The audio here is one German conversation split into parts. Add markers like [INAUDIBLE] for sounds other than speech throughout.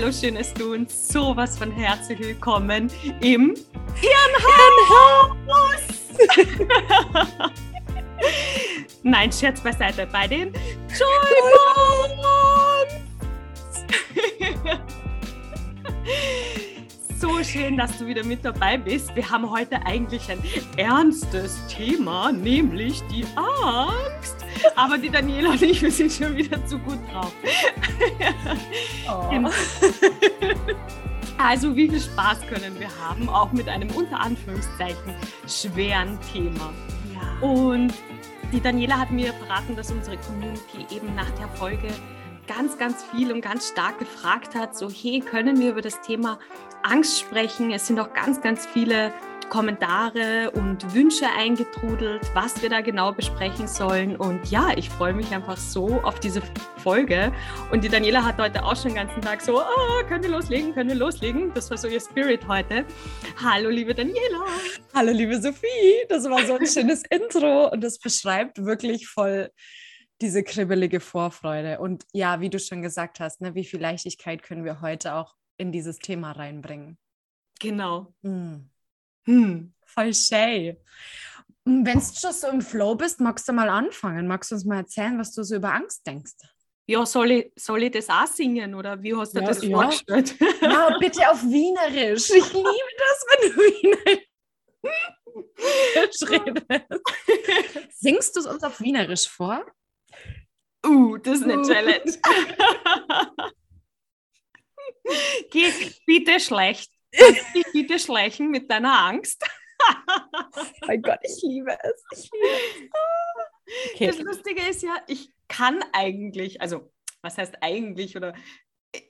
Hallo, schön, dass du uns sowas von herzlich willkommen im Irrenhaus. [LAUGHS] Nein, Scherz beiseite, bei den [LAUGHS] Joymons. So schön, dass du wieder mit dabei bist. Wir haben heute eigentlich ein ernstes Thema, nämlich die Angst. Aber die Daniela und ich, wir sind schon wieder zu gut drauf. Oh. [LAUGHS] Genau. Also wie viel Spaß können wir haben, auch mit einem unter Anführungszeichen schweren Thema. Ja. Und die Daniela hat mir verraten, dass unsere Community eben nach der Folge ganz, ganz viel und ganz stark gefragt hat, so hey, können wir über das Thema Angst sprechen? Es sind auch ganz, ganz viele Kommentare und Wünsche eingetrudelt, was wir da genau besprechen sollen. Und ja, ich freue mich einfach so auf diese Folge. Und die Daniela hat heute auch schon den ganzen Tag so, oh, können wir loslegen, können wir loslegen. Das war so ihr Spirit heute. Hallo, liebe Daniela. Hallo, liebe Sophie. Das war so ein [LAUGHS] schönes Intro und das beschreibt wirklich voll diese kribbelige Vorfreude. Und ja, wie du schon gesagt hast, ne, wie viel Leichtigkeit können wir heute auch in dieses Thema reinbringen. Genau. Hm. Hm, voll schön. Wenn du schon so im Flow bist, magst du mal anfangen? Magst du uns mal erzählen, was du so über Angst denkst? Ja, soll ich, soll ich das auch singen oder wie hast du ja, das ja. vorgestellt? Ja, bitte auf Wienerisch. Ich liebe das, wenn du Wienerisch redest. Singst du es uns auf Wienerisch vor? Uh, das ist eine uh. Challenge. [LAUGHS] [LAUGHS] Geht bitte schlecht. Dich bitte schleichen mit deiner Angst? oh [LAUGHS] mein Gott, ich liebe es. Ich liebe es. Okay. Das Lustige ist ja, ich kann eigentlich, also was heißt eigentlich oder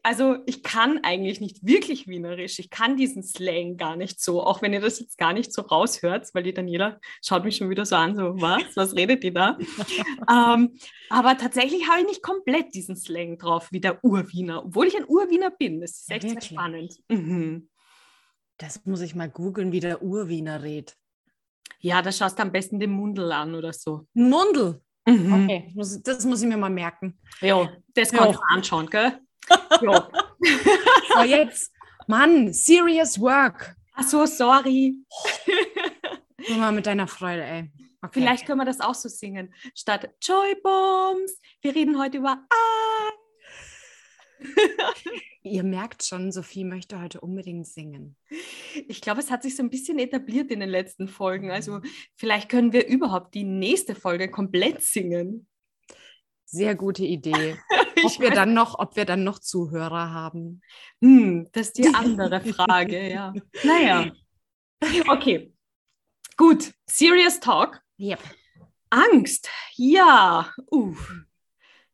also ich kann eigentlich nicht wirklich Wienerisch. Ich kann diesen Slang gar nicht so, auch wenn ihr das jetzt gar nicht so raushört, weil die Daniela schaut mich schon wieder so an, so was, was redet die da? [LAUGHS] ähm, aber tatsächlich habe ich nicht komplett diesen Slang drauf wie der Urwiener, obwohl ich ein Urwiener bin. Das ist echt ja, sehr spannend. Mhm. Das muss ich mal googeln, wie der Urwiener redet. Ja, da schaust du am besten den Mundel an oder so. Mundel? Mhm. Okay, das muss ich mir mal merken. Ja, das kannst du anschauen, gell? [LAUGHS] so, jetzt, Mann, serious work. Ach so, sorry. Nur mal mit deiner Freude, ey. Okay. Vielleicht können wir das auch so singen. Statt Joy Bombs. Wir reden heute über Ah. [LAUGHS] Ihr merkt schon, Sophie möchte heute unbedingt singen. Ich glaube, es hat sich so ein bisschen etabliert in den letzten Folgen. Also vielleicht können wir überhaupt die nächste Folge komplett singen. Sehr gute Idee. [LAUGHS] Ob wir dann noch, ob wir dann noch Zuhörer haben. Hm, das ist die [LAUGHS] andere Frage, ja. Naja. [LAUGHS] Okay. Gut. Serious Talk. Yep. Angst. Ja. Uh.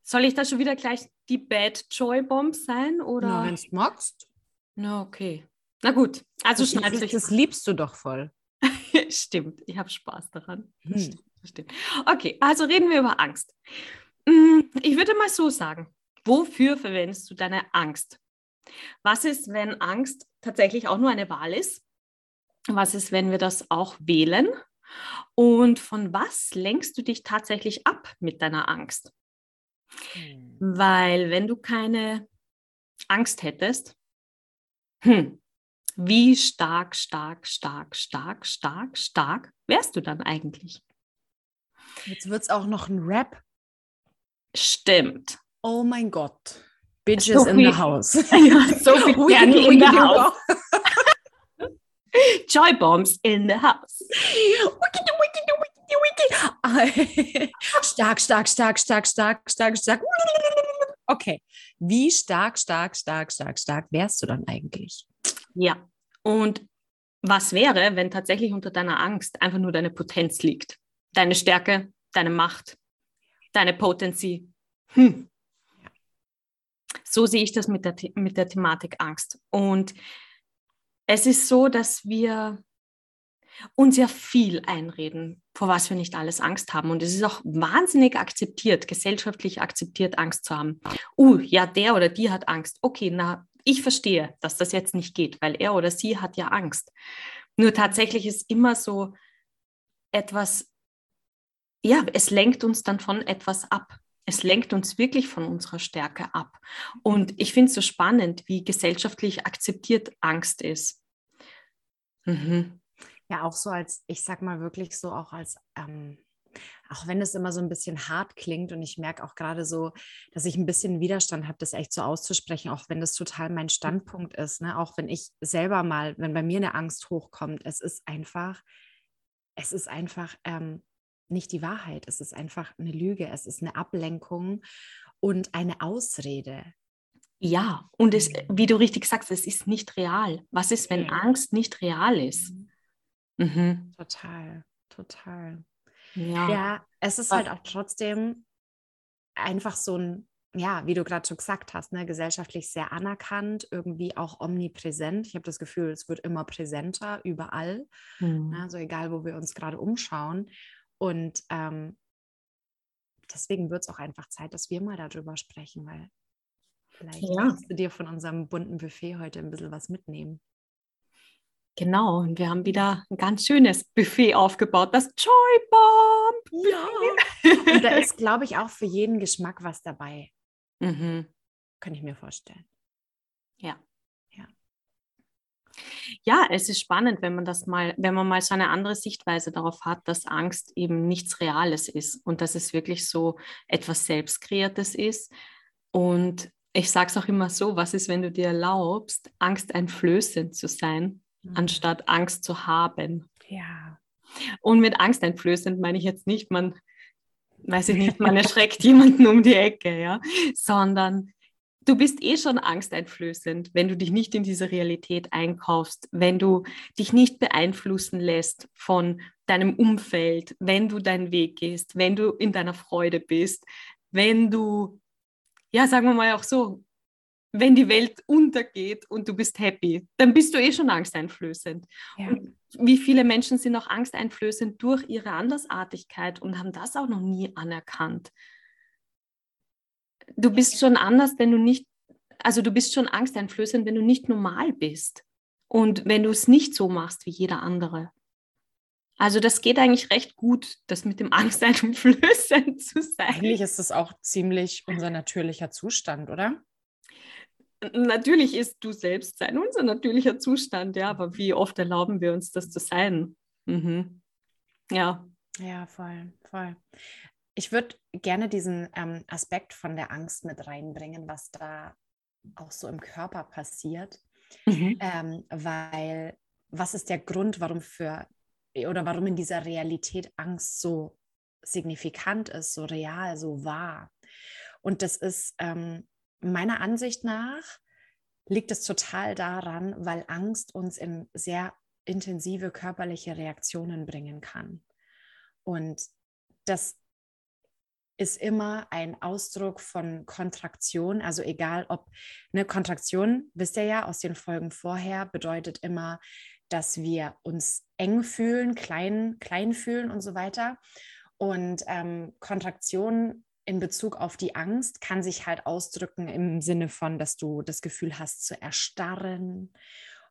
Soll ich da schon wieder gleich die Bad Joy Bomb sein? Oder? Na, wenn du magst. Na, okay. Na gut. Also schneid euch. Das liebst du doch voll. stimmt. Ich habe Spaß daran. Hm. Stimmt. Okay, also reden wir über Angst. Hm, ich würde mal so sagen, wofür verwendest du deine Angst? Was ist, wenn Angst tatsächlich auch nur eine Wahl ist? Was ist, wenn wir das auch wählen? Und von was lenkst du dich tatsächlich ab mit deiner Angst? Hm. Weil wenn du keine Angst hättest, hm, wie stark, stark, stark, stark, stark, stark wärst du dann eigentlich? Jetzt wird es auch noch ein Rap. Stimmt. Oh mein Gott. Bitches so in the house. [LAUGHS] Ja, [LAUGHS] so viel Danny in the house. [LAUGHS] Joy bombs in the house. stark, stark, stark, stark, stark, stark, stark. Okay. Wie stark, stark, stark, stark, stark wärst du dann eigentlich? Ja. Und was wäre, wenn tatsächlich unter deiner Angst einfach nur deine Potenz liegt? Deine Stärke, deine Macht, deine Potency. Hm. So sehe ich das mit der, mit der Thematik Angst. Und es ist so, dass wir uns ja viel einreden, vor was wir nicht alles Angst haben. Und es ist auch wahnsinnig akzeptiert, gesellschaftlich akzeptiert, Angst zu haben. Uh, ja, der oder die hat Angst. Okay, na, ich verstehe, dass das jetzt nicht geht, weil er oder sie hat ja Angst. Nur tatsächlich ist immer so etwas, ja, es lenkt uns dann von etwas ab. Es lenkt uns wirklich von unserer Stärke ab. Und ich finde es so spannend, wie gesellschaftlich akzeptiert Angst ist. Mhm. Ja, auch so als, ich sag mal wirklich so auch als ähm, auch wenn es immer so ein bisschen hart klingt und ich merke auch gerade so, dass ich ein bisschen Widerstand habe, das echt so auszusprechen, auch wenn das total mein Standpunkt ist, ne? auch wenn ich selber mal, wenn bei mir eine Angst hochkommt, es ist einfach, es ist einfach ähm, nicht die Wahrheit, es ist einfach eine Lüge, es ist eine Ablenkung und eine Ausrede. Ja, und es, mhm. wie du richtig sagst, es ist nicht real. Was ist, wenn Angst nicht real ist? Mhm. Mhm. Total, total. Ja, ja es ist halt auch trotzdem einfach so ein, ja, wie du gerade schon gesagt hast, ne, gesellschaftlich sehr anerkannt, irgendwie auch omnipräsent. Ich habe das Gefühl, es wird immer präsenter überall. Mhm. Ne, also egal, wo wir uns gerade umschauen. Und ähm, deswegen wird es auch einfach Zeit, dass wir mal darüber sprechen, weil vielleicht ja. kannst du dir von unserem bunten Buffet heute ein bisschen was mitnehmen. Genau, und wir haben wieder ein ganz schönes Buffet aufgebaut, das Joy Bomb. Ja. Und da ist, [LAUGHS] glaube ich, auch für jeden Geschmack was dabei. Mhm. Kann ich mir vorstellen. Ja. ja. Ja, es ist spannend, wenn man das mal, wenn man mal so eine andere Sichtweise darauf hat, dass Angst eben nichts Reales ist und dass es wirklich so etwas Selbstkreiertes ist. Und ich sage es auch immer so, was ist, wenn du dir erlaubst, angsteinflößend zu sein? Mhm. anstatt Angst zu haben. Ja. Und mit angsteinflößend meine ich jetzt nicht, man, weiß ich nicht, man erschreckt jemanden um die Ecke, ja, sondern du bist eh schon angsteinflößend, wenn du dich nicht in diese Realität einkaufst, wenn du dich nicht beeinflussen lässt von deinem Umfeld, wenn du deinen Weg gehst, wenn du in deiner Freude bist, wenn du, ja, sagen wir mal auch so, wenn die Welt untergeht und du bist happy, dann bist du eh schon angsteinflößend. Ja. Und wie viele Menschen sind auch angsteinflößend durch ihre Andersartigkeit und haben das auch noch nie anerkannt. Du bist schon anders, wenn du nicht, also du bist schon angsteinflößend, wenn du nicht normal bist und wenn du es nicht so machst wie jeder andere. Also das geht eigentlich recht gut, das mit dem [LAUGHS] Angsteinflößend zu sein. Eigentlich ist das auch ziemlich unser natürlicher Zustand, oder? natürlich ist du selbst sein unser natürlicher Zustand, ja, aber wie oft erlauben wir uns das zu sein? Mhm. Ja. Ja, voll, voll. Ich würde gerne diesen ähm, Aspekt von der Angst mit reinbringen, was da auch so im Körper passiert, mhm. ähm, weil was ist der Grund, warum für oder warum in dieser Realität Angst so signifikant ist, so real, so wahr? Und das ist ähm, meiner Ansicht nach liegt es total daran, weil Angst uns in sehr intensive körperliche Reaktionen bringen kann. Und das ist immer ein Ausdruck von Kontraktion, also egal ob eine Kontraktion, wisst ihr ja aus den Folgen vorher, bedeutet immer, dass wir uns eng fühlen, klein, klein fühlen und so weiter. Und ähm, Kontraktion in Bezug auf die Angst kann sich halt ausdrücken im Sinne von, dass du das Gefühl hast zu erstarren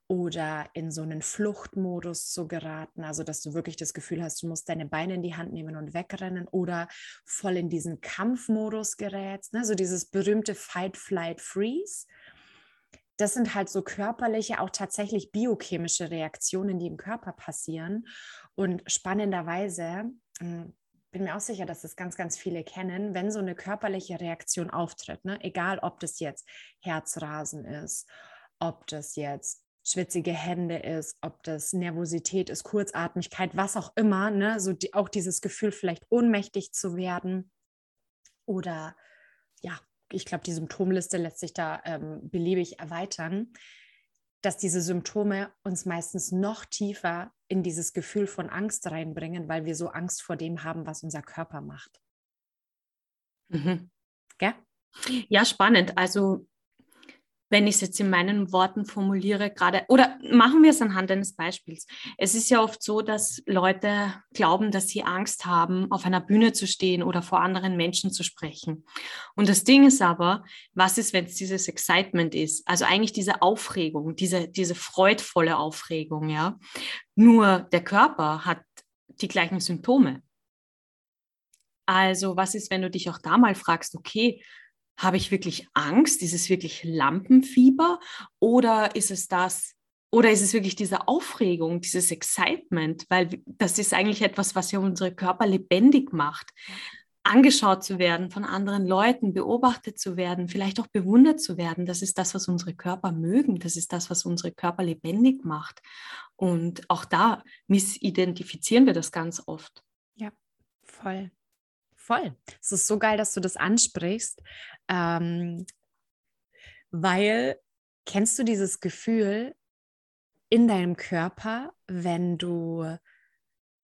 oder in so einen Fluchtmodus zu geraten, also dass du wirklich das Gefühl hast, du musst deine Beine in die Hand nehmen und wegrennen oder voll in diesen Kampfmodus gerätst, ne? so dieses berühmte Fight, Flight, Freeze. Das sind halt so körperliche, auch tatsächlich biochemische Reaktionen, die im Körper passieren. Und spannenderweise hm, bin mir auch sicher, dass das ganz, ganz viele kennen, wenn so eine körperliche Reaktion auftritt, ne? egal ob das jetzt Herzrasen ist, ob das jetzt schwitzige Hände ist, ob das Nervosität ist, Kurzatmigkeit, was auch immer, ne? so die, auch dieses Gefühl vielleicht ohnmächtig zu werden oder ja, ich glaube, die Symptomliste lässt sich da ähm, beliebig erweitern dass diese Symptome uns meistens noch tiefer in dieses Gefühl von Angst reinbringen, weil wir so Angst vor dem haben, was unser Körper macht. Mhm. Ja? ja, spannend. Also wenn ich es jetzt in meinen Worten formuliere, gerade, oder machen wir es anhand eines Beispiels. Es ist ja oft so, dass Leute glauben, dass sie Angst haben, auf einer Bühne zu stehen oder vor anderen Menschen zu sprechen. Und das Ding ist aber, was ist, wenn es dieses Excitement ist? Also eigentlich diese Aufregung, diese, diese freudvolle Aufregung, ja. Nur der Körper hat die gleichen Symptome. Also was ist, wenn du dich auch da mal fragst, okay, habe ich wirklich Angst? Ist es wirklich Lampenfieber? Oder ist es das, oder ist es wirklich diese Aufregung, dieses Excitement? Weil das ist eigentlich etwas, was ja unsere Körper lebendig macht. Angeschaut zu werden von anderen Leuten, beobachtet zu werden, vielleicht auch bewundert zu werden. Das ist das, was unsere Körper mögen. Das ist das, was unsere Körper lebendig macht. Und auch da missidentifizieren wir das ganz oft. Ja, voll. Voll. Es ist so geil, dass du das ansprichst, ähm, weil kennst du dieses Gefühl in deinem Körper, wenn du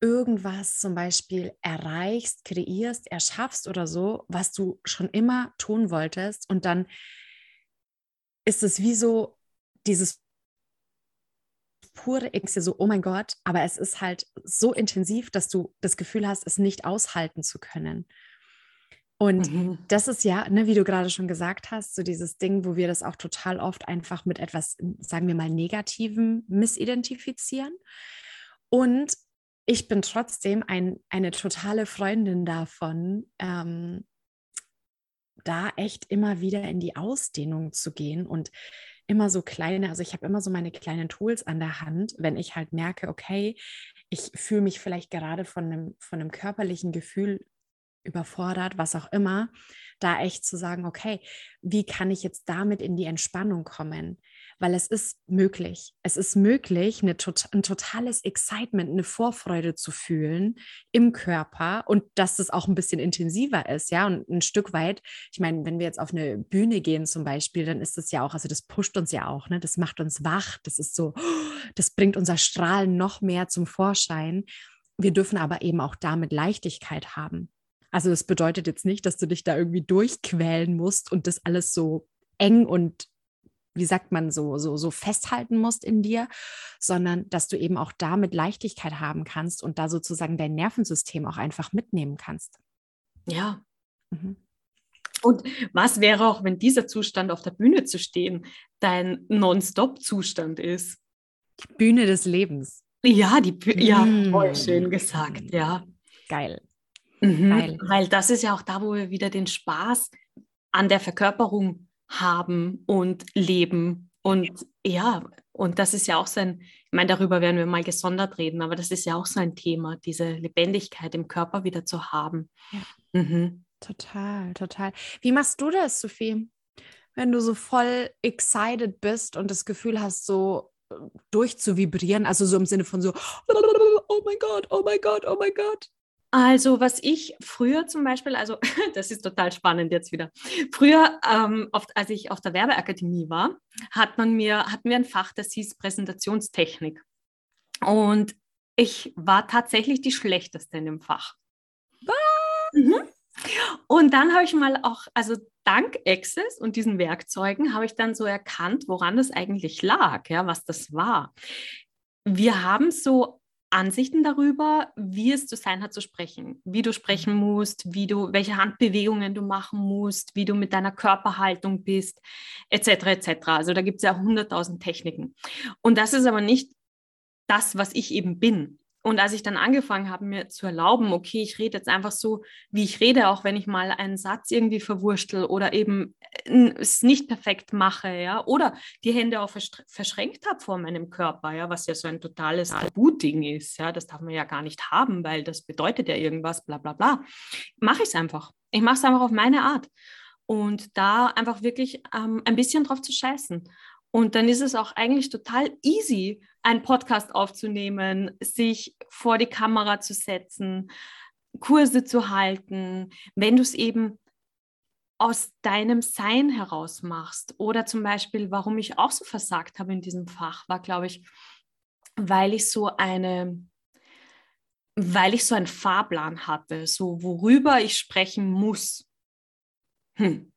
irgendwas zum Beispiel erreichst, kreierst, erschaffst oder so, was du schon immer tun wolltest und dann ist es wie so dieses pure Ängste, so, oh mein Gott, aber es ist halt so intensiv, dass du das Gefühl hast, es nicht aushalten zu können. Und mhm. das ist ja, ne, wie du gerade schon gesagt hast, so dieses Ding, wo wir das auch total oft einfach mit etwas, sagen wir mal, Negativem missidentifizieren. Und ich bin trotzdem ein, eine totale Freundin davon, ähm, da echt immer wieder in die Ausdehnung zu gehen und immer so kleine, also ich habe immer so meine kleinen Tools an der Hand, wenn ich halt merke, okay, ich fühle mich vielleicht gerade von einem, von einem körperlichen Gefühl überfordert, was auch immer, da echt zu sagen, okay, wie kann ich jetzt damit in die Entspannung kommen? Weil es ist möglich. Es ist möglich, eine, ein totales Excitement, eine Vorfreude zu fühlen im Körper und dass das auch ein bisschen intensiver ist, ja, und ein Stück weit, ich meine, wenn wir jetzt auf eine Bühne gehen zum Beispiel, dann ist das ja auch, also das pusht uns ja auch, ne? das macht uns wach, das ist so, das bringt unser Strahlen noch mehr zum Vorschein. Wir dürfen aber eben auch damit Leichtigkeit haben. Also das bedeutet jetzt nicht, dass du dich da irgendwie durchquälen musst und das alles so eng und wie sagt man so, so, so festhalten musst in dir, sondern dass du eben auch damit Leichtigkeit haben kannst und da sozusagen dein Nervensystem auch einfach mitnehmen kannst. Ja. Mhm. Und was wäre auch, wenn dieser Zustand auf der Bühne zu stehen dein Non-Stop-Zustand ist? Die Bühne des Lebens. Ja, die Bühne, ja, mm. voll schön gesagt, ja. Geil. Mhm, weil das ist ja auch da, wo wir wieder den Spaß an der Verkörperung haben und leben. Und ja, und das ist ja auch so ein, ich meine, darüber werden wir mal gesondert reden, aber das ist ja auch so ein Thema, diese Lebendigkeit im Körper wieder zu haben. Ja. Mhm. Total, total. Wie machst du das, Sophie? Wenn du so voll excited bist und das Gefühl hast, so äh, durchzuvibrieren, also so im Sinne von so, oh mein Gott, oh mein Gott, oh mein Gott. Also, was ich früher zum Beispiel, also [LAUGHS] das ist total spannend jetzt wieder. Früher, ähm, oft, als ich auf der Werbeakademie war, hat man mir, hatten wir ein Fach, das hieß Präsentationstechnik. Und ich war tatsächlich die schlechteste in dem Fach. Mhm. Und dann habe ich mal auch, also dank Access und diesen Werkzeugen, habe ich dann so erkannt, woran das eigentlich lag, ja, was das war. Wir haben so Ansichten darüber, wie es zu sein hat zu sprechen, wie du sprechen musst, wie du, welche Handbewegungen du machen musst, wie du mit deiner Körperhaltung bist, etc. etc. Also da gibt es ja hunderttausend Techniken. Und das ist aber nicht das, was ich eben bin. Und als ich dann angefangen habe, mir zu erlauben, okay, ich rede jetzt einfach so, wie ich rede, auch wenn ich mal einen Satz irgendwie verwurschtel oder eben äh, es nicht perfekt mache, ja, oder die Hände auch verschränkt habe vor meinem Körper, ja, was ja so ein totales Tabu-Ding ist, ja, das darf man ja gar nicht haben, weil das bedeutet ja irgendwas, bla bla bla. Mache ich es einfach. Ich mache es einfach auf meine Art. Und da einfach wirklich ähm, ein bisschen drauf zu scheißen. Und dann ist es auch eigentlich total easy, einen Podcast aufzunehmen, sich vor die Kamera zu setzen, Kurse zu halten, wenn du es eben aus deinem Sein heraus machst. Oder zum Beispiel, warum ich auch so versagt habe in diesem Fach, war, glaube ich, weil ich so eine, weil ich so einen Fahrplan hatte, so worüber ich sprechen muss. Hm.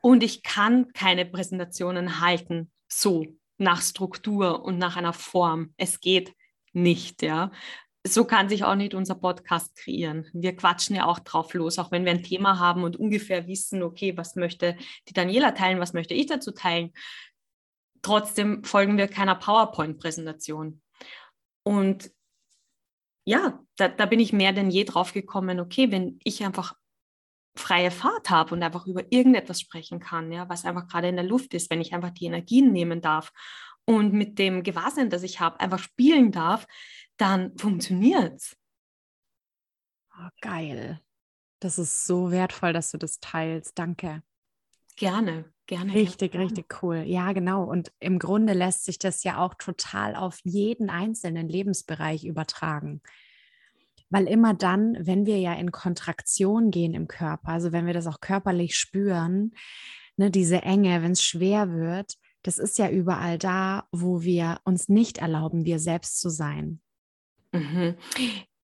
Und ich kann keine Präsentationen halten, so nach Struktur und nach einer Form. Es geht nicht, ja. So kann sich auch nicht unser Podcast kreieren. Wir quatschen ja auch drauf los, auch wenn wir ein Thema haben und ungefähr wissen, okay, was möchte die Daniela teilen, was möchte ich dazu teilen. Trotzdem folgen wir keiner PowerPoint-Präsentation. Und ja, da, da bin ich mehr denn je drauf gekommen, okay, wenn ich einfach freie Fahrt habe und einfach über irgendetwas sprechen kann, ja, was einfach gerade in der Luft ist, wenn ich einfach die Energien nehmen darf und mit dem Gewahrsein, das ich habe, einfach spielen darf, dann funktioniert es. Oh, geil. Das ist so wertvoll, dass du das teilst. Danke. Gerne, gerne. Richtig, gerne. richtig cool. Ja, genau. Und im Grunde lässt sich das ja auch total auf jeden einzelnen Lebensbereich übertragen. Weil immer dann, wenn wir ja in Kontraktion gehen im Körper, also wenn wir das auch körperlich spüren, ne, diese Enge, wenn es schwer wird, das ist ja überall da, wo wir uns nicht erlauben, wir selbst zu sein. Mhm.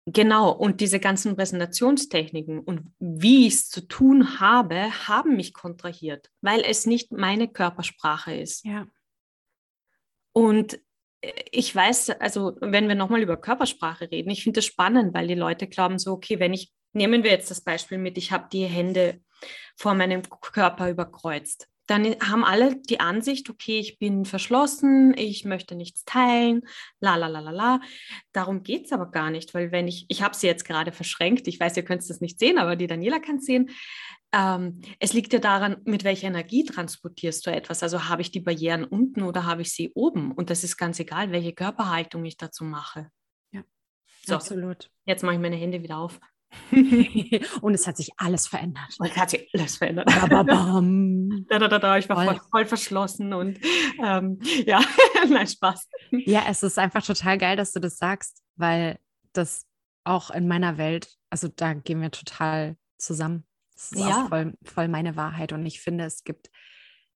Genau, und diese ganzen Präsentationstechniken und wie ich es zu tun habe, haben mich kontrahiert, weil es nicht meine Körpersprache ist. Ja. Und ich weiß, also wenn wir nochmal über Körpersprache reden, ich finde das spannend, weil die Leute glauben so, okay, wenn ich, nehmen wir jetzt das Beispiel mit, ich habe die Hände vor meinem Körper überkreuzt. Dann haben alle die Ansicht, okay, ich bin verschlossen, ich möchte nichts teilen, la la la la la. Darum geht es aber gar nicht, weil wenn ich, ich habe sie jetzt gerade verschränkt, ich weiß, ihr könnt es nicht sehen, aber die Daniela kann es sehen. Ähm, es liegt ja daran, mit welcher Energie transportierst du etwas. Also habe ich die Barrieren unten oder habe ich sie oben? Und das ist ganz egal, welche Körperhaltung ich dazu mache. Ja, so, absolut. Jetzt mache ich meine Hände wieder auf. [LAUGHS] und es hat sich alles verändert. Und es hat sich alles verändert. [LAUGHS] da, da, da, da, ich war voll, voll verschlossen und ähm, ja, [LAUGHS] nein, Spaß. Ja, es ist einfach total geil, dass du das sagst, weil das auch in meiner Welt, also da gehen wir total zusammen. Das ist ja. auch voll, voll meine Wahrheit. Und ich finde, es gibt,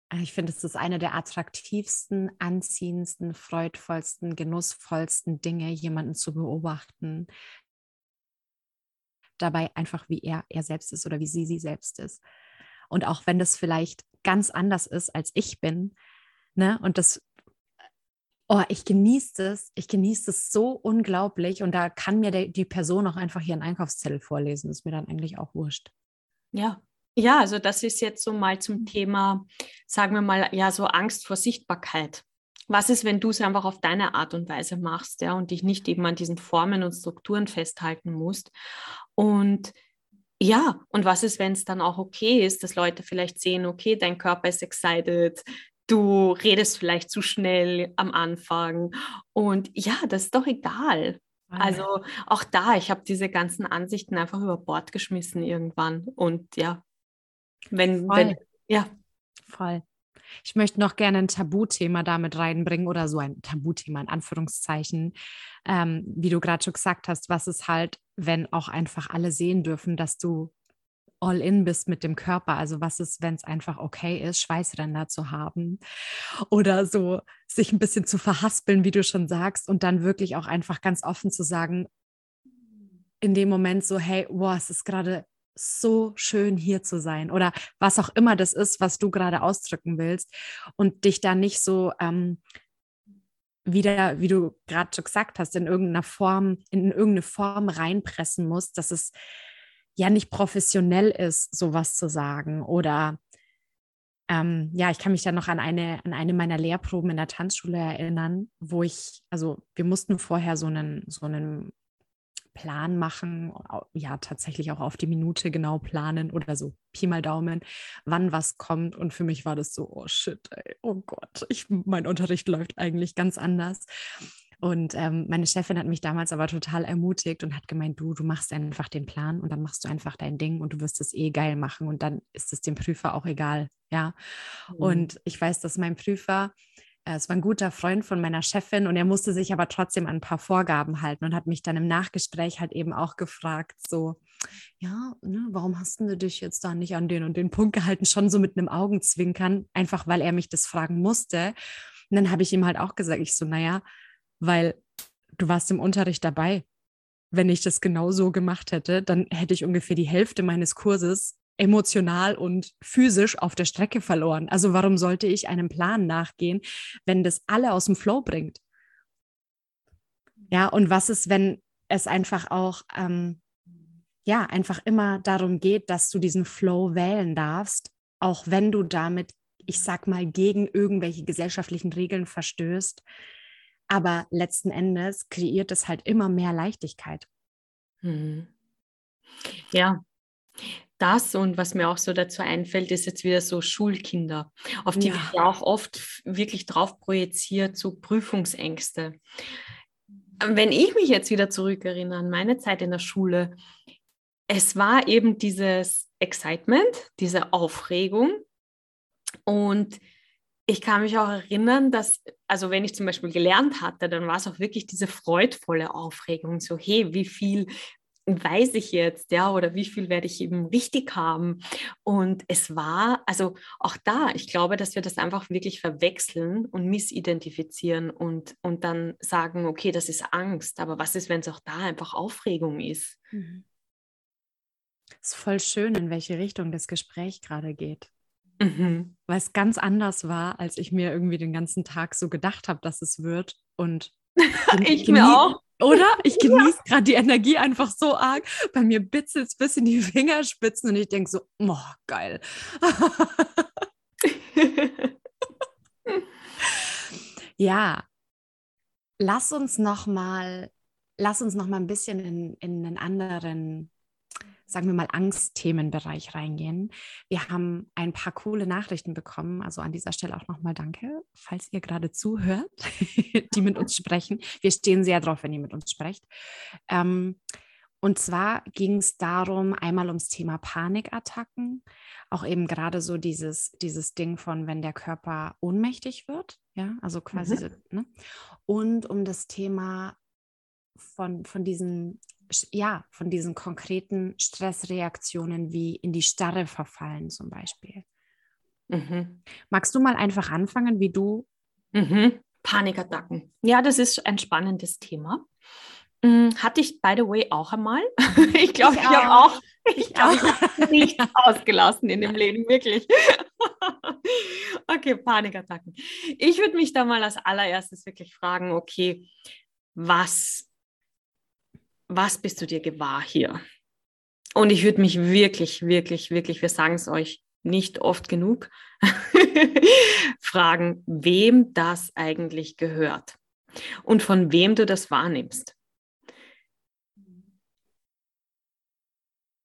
äh, ich finde, es ist eine der attraktivsten, anziehendsten, freudvollsten, genussvollsten Dinge, jemanden zu beobachten. Dabei einfach, wie er er selbst ist oder wie sie sie selbst ist. Und auch wenn das vielleicht ganz anders ist, als ich bin, ne, und das Oh, ich genieße es. Ich genieße es so unglaublich. Und da kann mir die Person auch einfach ihren Einkaufszettel vorlesen. Das ist mir dann eigentlich auch wurscht. Ja, ja, also das ist jetzt so mal zum Thema, sagen wir mal, ja, so Angst vor Sichtbarkeit. Was ist, wenn du es einfach auf deine Art und Weise machst, ja, und dich nicht eben an diesen Formen und Strukturen festhalten musst? Und ja, und was ist, wenn es dann auch okay ist, dass Leute vielleicht sehen, okay, dein Körper ist excited, du redest vielleicht zu schnell am Anfang. Und ja, das ist doch egal. Also auch da, ich habe diese ganzen Ansichten einfach über Bord geschmissen irgendwann. Und ja, wenn, Voll. wenn ja. Voll. Ich möchte noch gerne ein Tabuthema damit reinbringen oder so ein Tabuthema in Anführungszeichen. Ähm, wie du gerade schon gesagt hast, was ist halt, wenn auch einfach alle sehen dürfen, dass du all in bist mit dem Körper. Also was ist, wenn es einfach okay ist, Schweißränder zu haben oder so sich ein bisschen zu verhaspeln, wie du schon sagst, und dann wirklich auch einfach ganz offen zu sagen, in dem Moment so, hey, wow, es ist gerade so schön hier zu sein oder was auch immer das ist, was du gerade ausdrücken willst und dich da nicht so ähm, wieder, wie du gerade schon gesagt hast, in irgendeiner Form, in irgendeine Form reinpressen musst, dass es ja nicht professionell ist, sowas zu sagen. Oder ähm, ja, ich kann mich dann noch an eine, an eine meiner Lehrproben in der Tanzschule erinnern, wo ich, also wir mussten vorher so einen, so einen Plan machen, ja, tatsächlich auch auf die Minute genau planen oder so Pi mal Daumen, wann was kommt. Und für mich war das so, oh shit, ey, oh Gott, ich, mein Unterricht läuft eigentlich ganz anders. Und ähm, meine Chefin hat mich damals aber total ermutigt und hat gemeint, du, du machst einfach den Plan und dann machst du einfach dein Ding und du wirst es eh geil machen und dann ist es dem Prüfer auch egal, ja. Mhm. Und ich weiß, dass mein Prüfer, äh, es war ein guter Freund von meiner Chefin und er musste sich aber trotzdem an ein paar Vorgaben halten und hat mich dann im Nachgespräch halt eben auch gefragt, so, ja, ne, warum hast du dich jetzt da nicht an den und den Punkt gehalten, schon so mit einem Augenzwinkern, einfach weil er mich das fragen musste. Und dann habe ich ihm halt auch gesagt, ich so, naja, weil du warst im Unterricht dabei. Wenn ich das genau so gemacht hätte, dann hätte ich ungefähr die Hälfte meines Kurses emotional und physisch auf der Strecke verloren. Also warum sollte ich einem Plan nachgehen, wenn das alle aus dem Flow bringt? Ja, und was ist, wenn es einfach auch, ähm, ja, einfach immer darum geht, dass du diesen Flow wählen darfst, auch wenn du damit, ich sag mal, gegen irgendwelche gesellschaftlichen Regeln verstößt. Aber letzten Endes kreiert es halt immer mehr Leichtigkeit. Mhm. Ja, das und was mir auch so dazu einfällt, ist jetzt wieder so Schulkinder, auf die ja. wird ja auch oft wirklich drauf projiziert, so Prüfungsängste. Wenn ich mich jetzt wieder zurückerinnere an meine Zeit in der Schule, es war eben dieses Excitement, diese Aufregung und ich kann mich auch erinnern, dass, also wenn ich zum Beispiel gelernt hatte, dann war es auch wirklich diese freudvolle Aufregung, so hey, wie viel weiß ich jetzt, ja, oder wie viel werde ich eben richtig haben? Und es war, also auch da, ich glaube, dass wir das einfach wirklich verwechseln und missidentifizieren und, und dann sagen, okay, das ist Angst, aber was ist, wenn es auch da einfach Aufregung ist? Mhm. ist voll schön, in welche Richtung das Gespräch gerade geht. Mhm. Weil es ganz anders war, als ich mir irgendwie den ganzen Tag so gedacht habe, dass es wird. Und [LAUGHS] ich mir auch. Oder? Ich [LAUGHS] genieße ja. gerade die Energie einfach so arg. Bei mir bitzelt es bis in die [LAUGHS] Fingerspitzen und ich denke so, oh, geil. ja, lass uns noch mal, lass uns noch mal ein bisschen in, in einen anderen sagen wir mal, Angstthemenbereich reingehen. Wir haben ein paar coole Nachrichten bekommen. Also an dieser Stelle auch nochmal danke, falls ihr gerade zuhört, [LAUGHS] die mit uns sprechen. Wir stehen sehr drauf, wenn ihr mit uns sprecht. Ähm, und zwar ging es darum, einmal ums Thema Panikattacken, auch eben gerade so dieses, dieses Ding von, wenn der Körper ohnmächtig wird, ja, also quasi, mhm. ne? und um das Thema von, von diesen ja, von diesen konkreten Stressreaktionen wie in die Starre verfallen zum Beispiel. Mhm. Magst du mal einfach anfangen, wie du? Mhm. Panikattacken. Ja, das ist ein spannendes Thema. Hm, hatte ich, by the way, auch einmal. [LAUGHS] ich glaube, ich, ich habe auch, ich glaube, ich habe nicht ausgelassen in dem Leben, wirklich. [LAUGHS] okay, Panikattacken. Ich würde mich da mal als allererstes wirklich fragen, okay, was was bist du dir gewahr hier? Und ich würde mich wirklich, wirklich, wirklich, wir sagen es euch nicht oft genug, [LAUGHS] fragen, wem das eigentlich gehört und von wem du das wahrnimmst.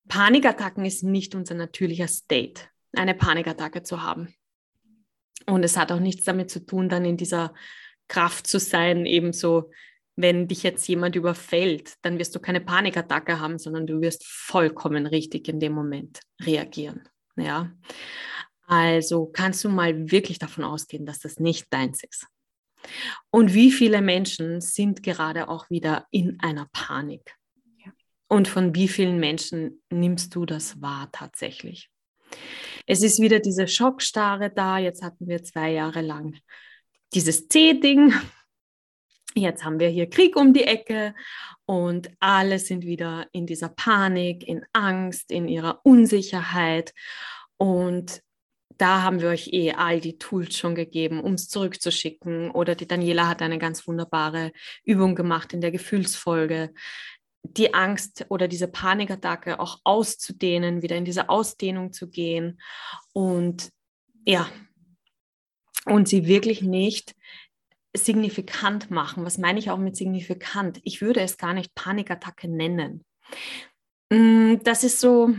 Panikattacken ist nicht unser natürlicher State, eine Panikattacke zu haben. Und es hat auch nichts damit zu tun, dann in dieser Kraft zu sein, eben so wenn dich jetzt jemand überfällt, dann wirst du keine Panikattacke haben, sondern du wirst vollkommen richtig in dem Moment reagieren. Ja. Also kannst du mal wirklich davon ausgehen, dass das nicht deins ist. Und wie viele Menschen sind gerade auch wieder in einer Panik? Und von wie vielen Menschen nimmst du das wahr tatsächlich? Es ist wieder diese Schockstarre da. Jetzt hatten wir zwei Jahre lang dieses C-Ding, Jetzt haben wir hier Krieg um die Ecke und alle sind wieder in dieser Panik, in Angst, in ihrer Unsicherheit. Und da haben wir euch eh all die Tools schon gegeben, um es zurückzuschicken. Oder die Daniela hat eine ganz wunderbare Übung gemacht in der Gefühlsfolge, die Angst oder diese Panikattacke auch auszudehnen, wieder in diese Ausdehnung zu gehen. Und ja, und sie wirklich nicht signifikant machen. Was meine ich auch mit signifikant? Ich würde es gar nicht Panikattacke nennen. Mm, das ist so,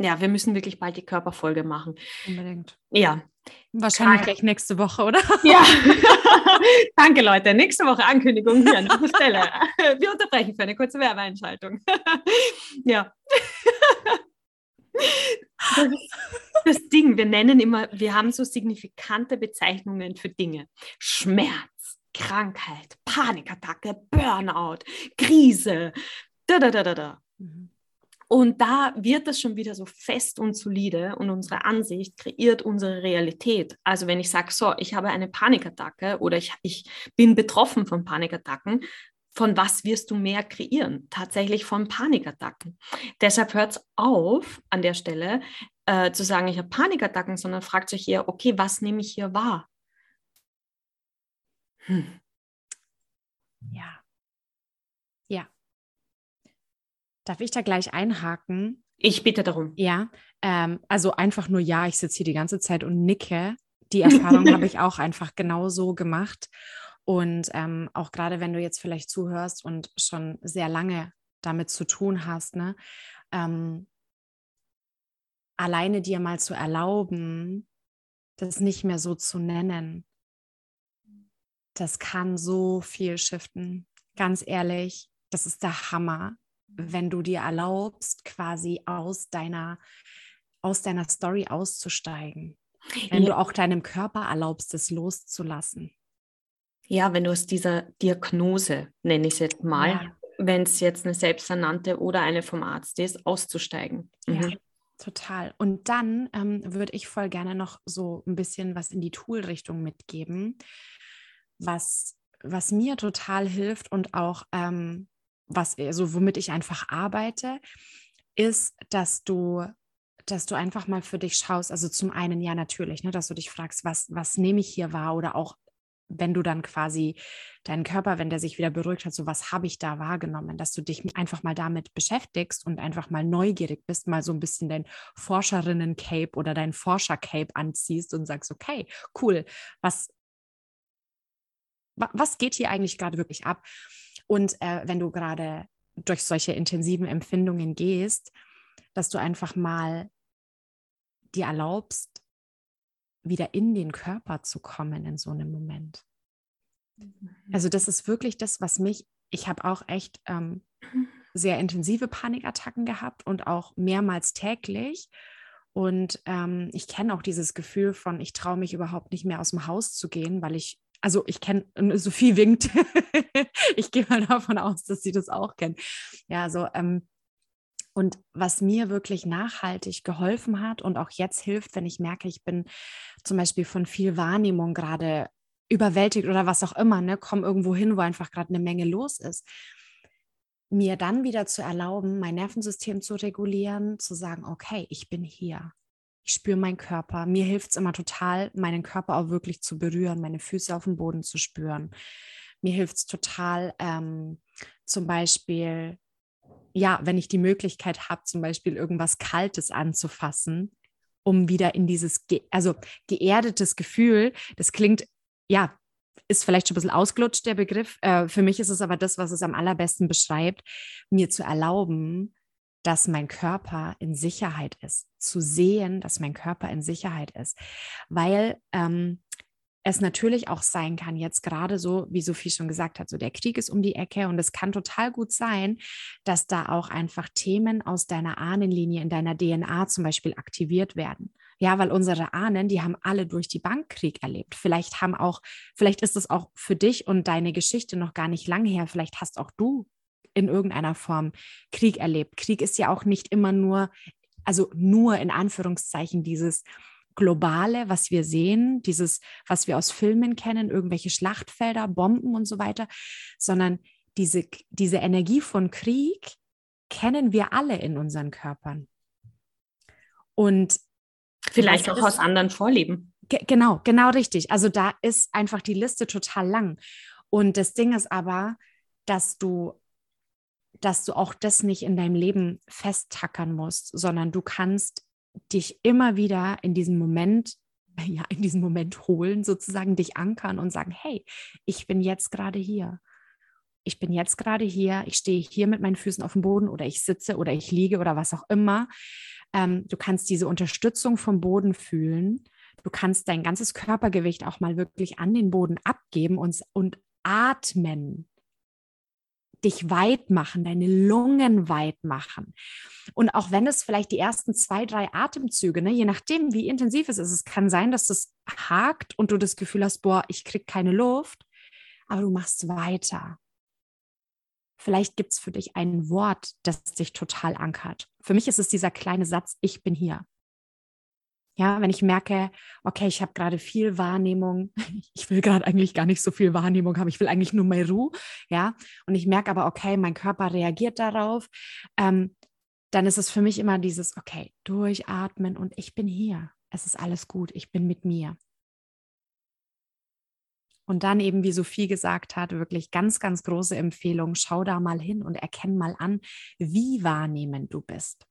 ja, wir müssen wirklich bald die Körperfolge machen. Unbedingt. Ja. Wahrscheinlich gleich nächste Woche, oder? [LAUGHS] Ja. [LAUGHS] Danke, Leute. Nächste Woche Ankündigung hier an der Stelle. [LAUGHS] Wir unterbrechen für eine kurze Werbeeinschaltung. ja. Das, das Ding, wir nennen immer, wir haben so signifikante Bezeichnungen für Dinge. Schmerz, Krankheit, Panikattacke, Burnout, Krise, da, da, da, da, da. Mhm. Und da wird das schon wieder so fest und solide und unsere Ansicht kreiert unsere Realität. Also wenn ich sage, so, ich habe eine Panikattacke oder ich, ich bin betroffen von Panikattacken, von was wirst du mehr kreieren? Tatsächlich von Panikattacken. Deshalb hört es auf an der Stelle, äh, zu sagen, ich habe Panikattacken, sondern fragt euch eher, okay, was nehme ich hier wahr? Hm. Ja. Ja. Darf ich da gleich einhaken? Ich bitte darum. Ja, ähm, also einfach nur ja, ich sitze hier die ganze Zeit und nicke. Die Erfahrung [LAUGHS] habe ich auch einfach genauso gemacht. Und ähm, auch gerade wenn du jetzt vielleicht zuhörst und schon sehr lange damit zu tun hast, ne, ähm, alleine dir mal zu erlauben, das nicht mehr so zu nennen, das kann so viel shiften. Ganz ehrlich, das ist der Hammer, wenn du dir erlaubst, quasi aus deiner, aus deiner Story auszusteigen. Wenn ja. du auch deinem Körper erlaubst, es loszulassen. Ja, wenn du aus dieser Diagnose, nenne ich es jetzt mal, ja. wenn es jetzt eine selbsternannte oder eine vom Arzt ist, auszusteigen. Mhm. Ja, total. Und dann ähm, würde ich voll gerne noch so ein bisschen was in die Tool-Richtung mitgeben, was, was mir total hilft und auch ähm, was, also womit ich einfach arbeite, ist, dass du dass du einfach mal für dich schaust, also zum einen ja natürlich, ne, dass du dich fragst, was, was nehme ich hier wahr oder auch wenn du dann quasi deinen Körper, wenn der sich wieder beruhigt hat, so was habe ich da wahrgenommen, dass du dich einfach mal damit beschäftigst und einfach mal neugierig bist, mal so ein bisschen dein Forscherinnen-Cape oder dein Forscher-Cape anziehst und sagst, okay, cool, was, was geht hier eigentlich gerade wirklich ab? Und äh, wenn du gerade durch solche intensiven Empfindungen gehst, dass du einfach mal dir erlaubst, wieder in den Körper zu kommen in so einem Moment. Mhm. Also das ist wirklich das, was mich, ich habe auch echt ähm, sehr intensive Panikattacken gehabt und auch mehrmals täglich. Und ähm, ich kenne auch dieses Gefühl von, ich traue mich überhaupt nicht mehr aus dem Haus zu gehen, weil ich, also ich kenne, Sophie winkt. [LAUGHS] ich gehe mal davon aus, dass sie das auch kennt. Ja, so, ähm, und was mir wirklich nachhaltig geholfen hat und auch jetzt hilft, wenn ich merke, ich bin zum Beispiel von viel Wahrnehmung gerade überwältigt oder was auch immer, ne, komme irgendwo hin, wo einfach gerade eine Menge los ist, mir dann wieder zu erlauben, mein Nervensystem zu regulieren, zu sagen, okay, ich bin hier. Ich spüre meinen Körper. Mir hilft es immer total, meinen Körper auch wirklich zu berühren, meine Füße auf dem Boden zu spüren. Mir hilft es total, ähm, zum Beispiel ja, wenn ich die Möglichkeit habe, zum Beispiel irgendwas Kaltes anzufassen, um wieder in dieses, ge also geerdetes Gefühl, das klingt, ja, ist vielleicht schon ein bisschen ausgelutscht, der Begriff. Äh, für mich ist es aber das, was es am allerbesten beschreibt, mir zu erlauben, dass mein Körper in Sicherheit ist, zu sehen, dass mein Körper in Sicherheit ist. Weil ähm, es natürlich auch sein kann, jetzt gerade so, wie Sophie schon gesagt hat, so der Krieg ist um die Ecke und es kann total gut sein, dass da auch einfach Themen aus deiner Ahnenlinie in deiner DNA zum Beispiel aktiviert werden. Ja, weil unsere Ahnen, die haben alle durch die Bank Krieg erlebt. Vielleicht haben auch, vielleicht ist es auch für dich und deine Geschichte noch gar nicht lang her. Vielleicht hast auch du in irgendeiner Form Krieg erlebt. Krieg ist ja auch nicht immer nur, also nur in Anführungszeichen dieses Globale, was wir sehen, dieses, was wir aus Filmen kennen, irgendwelche Schlachtfelder, Bomben und so weiter, sondern diese, diese Energie von Krieg kennen wir alle in unseren Körpern. Und vielleicht auch aus anderen Vorlieben. Genau, genau richtig. Also da ist einfach die Liste total lang. Und das Ding ist aber, dass du dass du auch das nicht in deinem Leben festtackern musst, sondern du kannst dich immer wieder in diesen Moment, [LAUGHS] ja, in diesen Moment holen, sozusagen dich ankern und sagen, hey, ich bin jetzt gerade hier. Ich bin jetzt gerade hier, ich stehe hier mit meinen Füßen auf dem Boden oder ich sitze oder ich liege oder was auch immer. Ähm, du kannst diese Unterstützung vom Boden fühlen. Du kannst dein ganzes Körpergewicht auch mal wirklich an den Boden abgeben und, und atmen dich weit machen, deine Lungen weit machen. Und auch wenn es vielleicht die ersten zwei, drei Atemzüge, ne, je nachdem, wie intensiv es ist, es kann sein, dass das hakt und du das Gefühl hast, boah, ich krieg keine Luft, aber du machst weiter. Vielleicht gibt es für dich ein Wort, das dich total ankert. Für mich ist es dieser kleine Satz, ich bin hier. Ja, wenn ich merke, okay, ich habe gerade viel Wahrnehmung, [LAUGHS] ich will gerade eigentlich gar nicht so viel Wahrnehmung haben, ich will eigentlich nur mehr Ruhe, ja, und ich merke aber, okay, mein Körper reagiert darauf, ähm, dann ist es für mich immer dieses, okay, durchatmen und ich bin hier. Es ist alles gut, ich bin mit mir. Und dann eben, wie Sophie gesagt hat, wirklich ganz, ganz große Empfehlung, schau da mal hin und erkenn mal an, wie wahrnehmend du bist.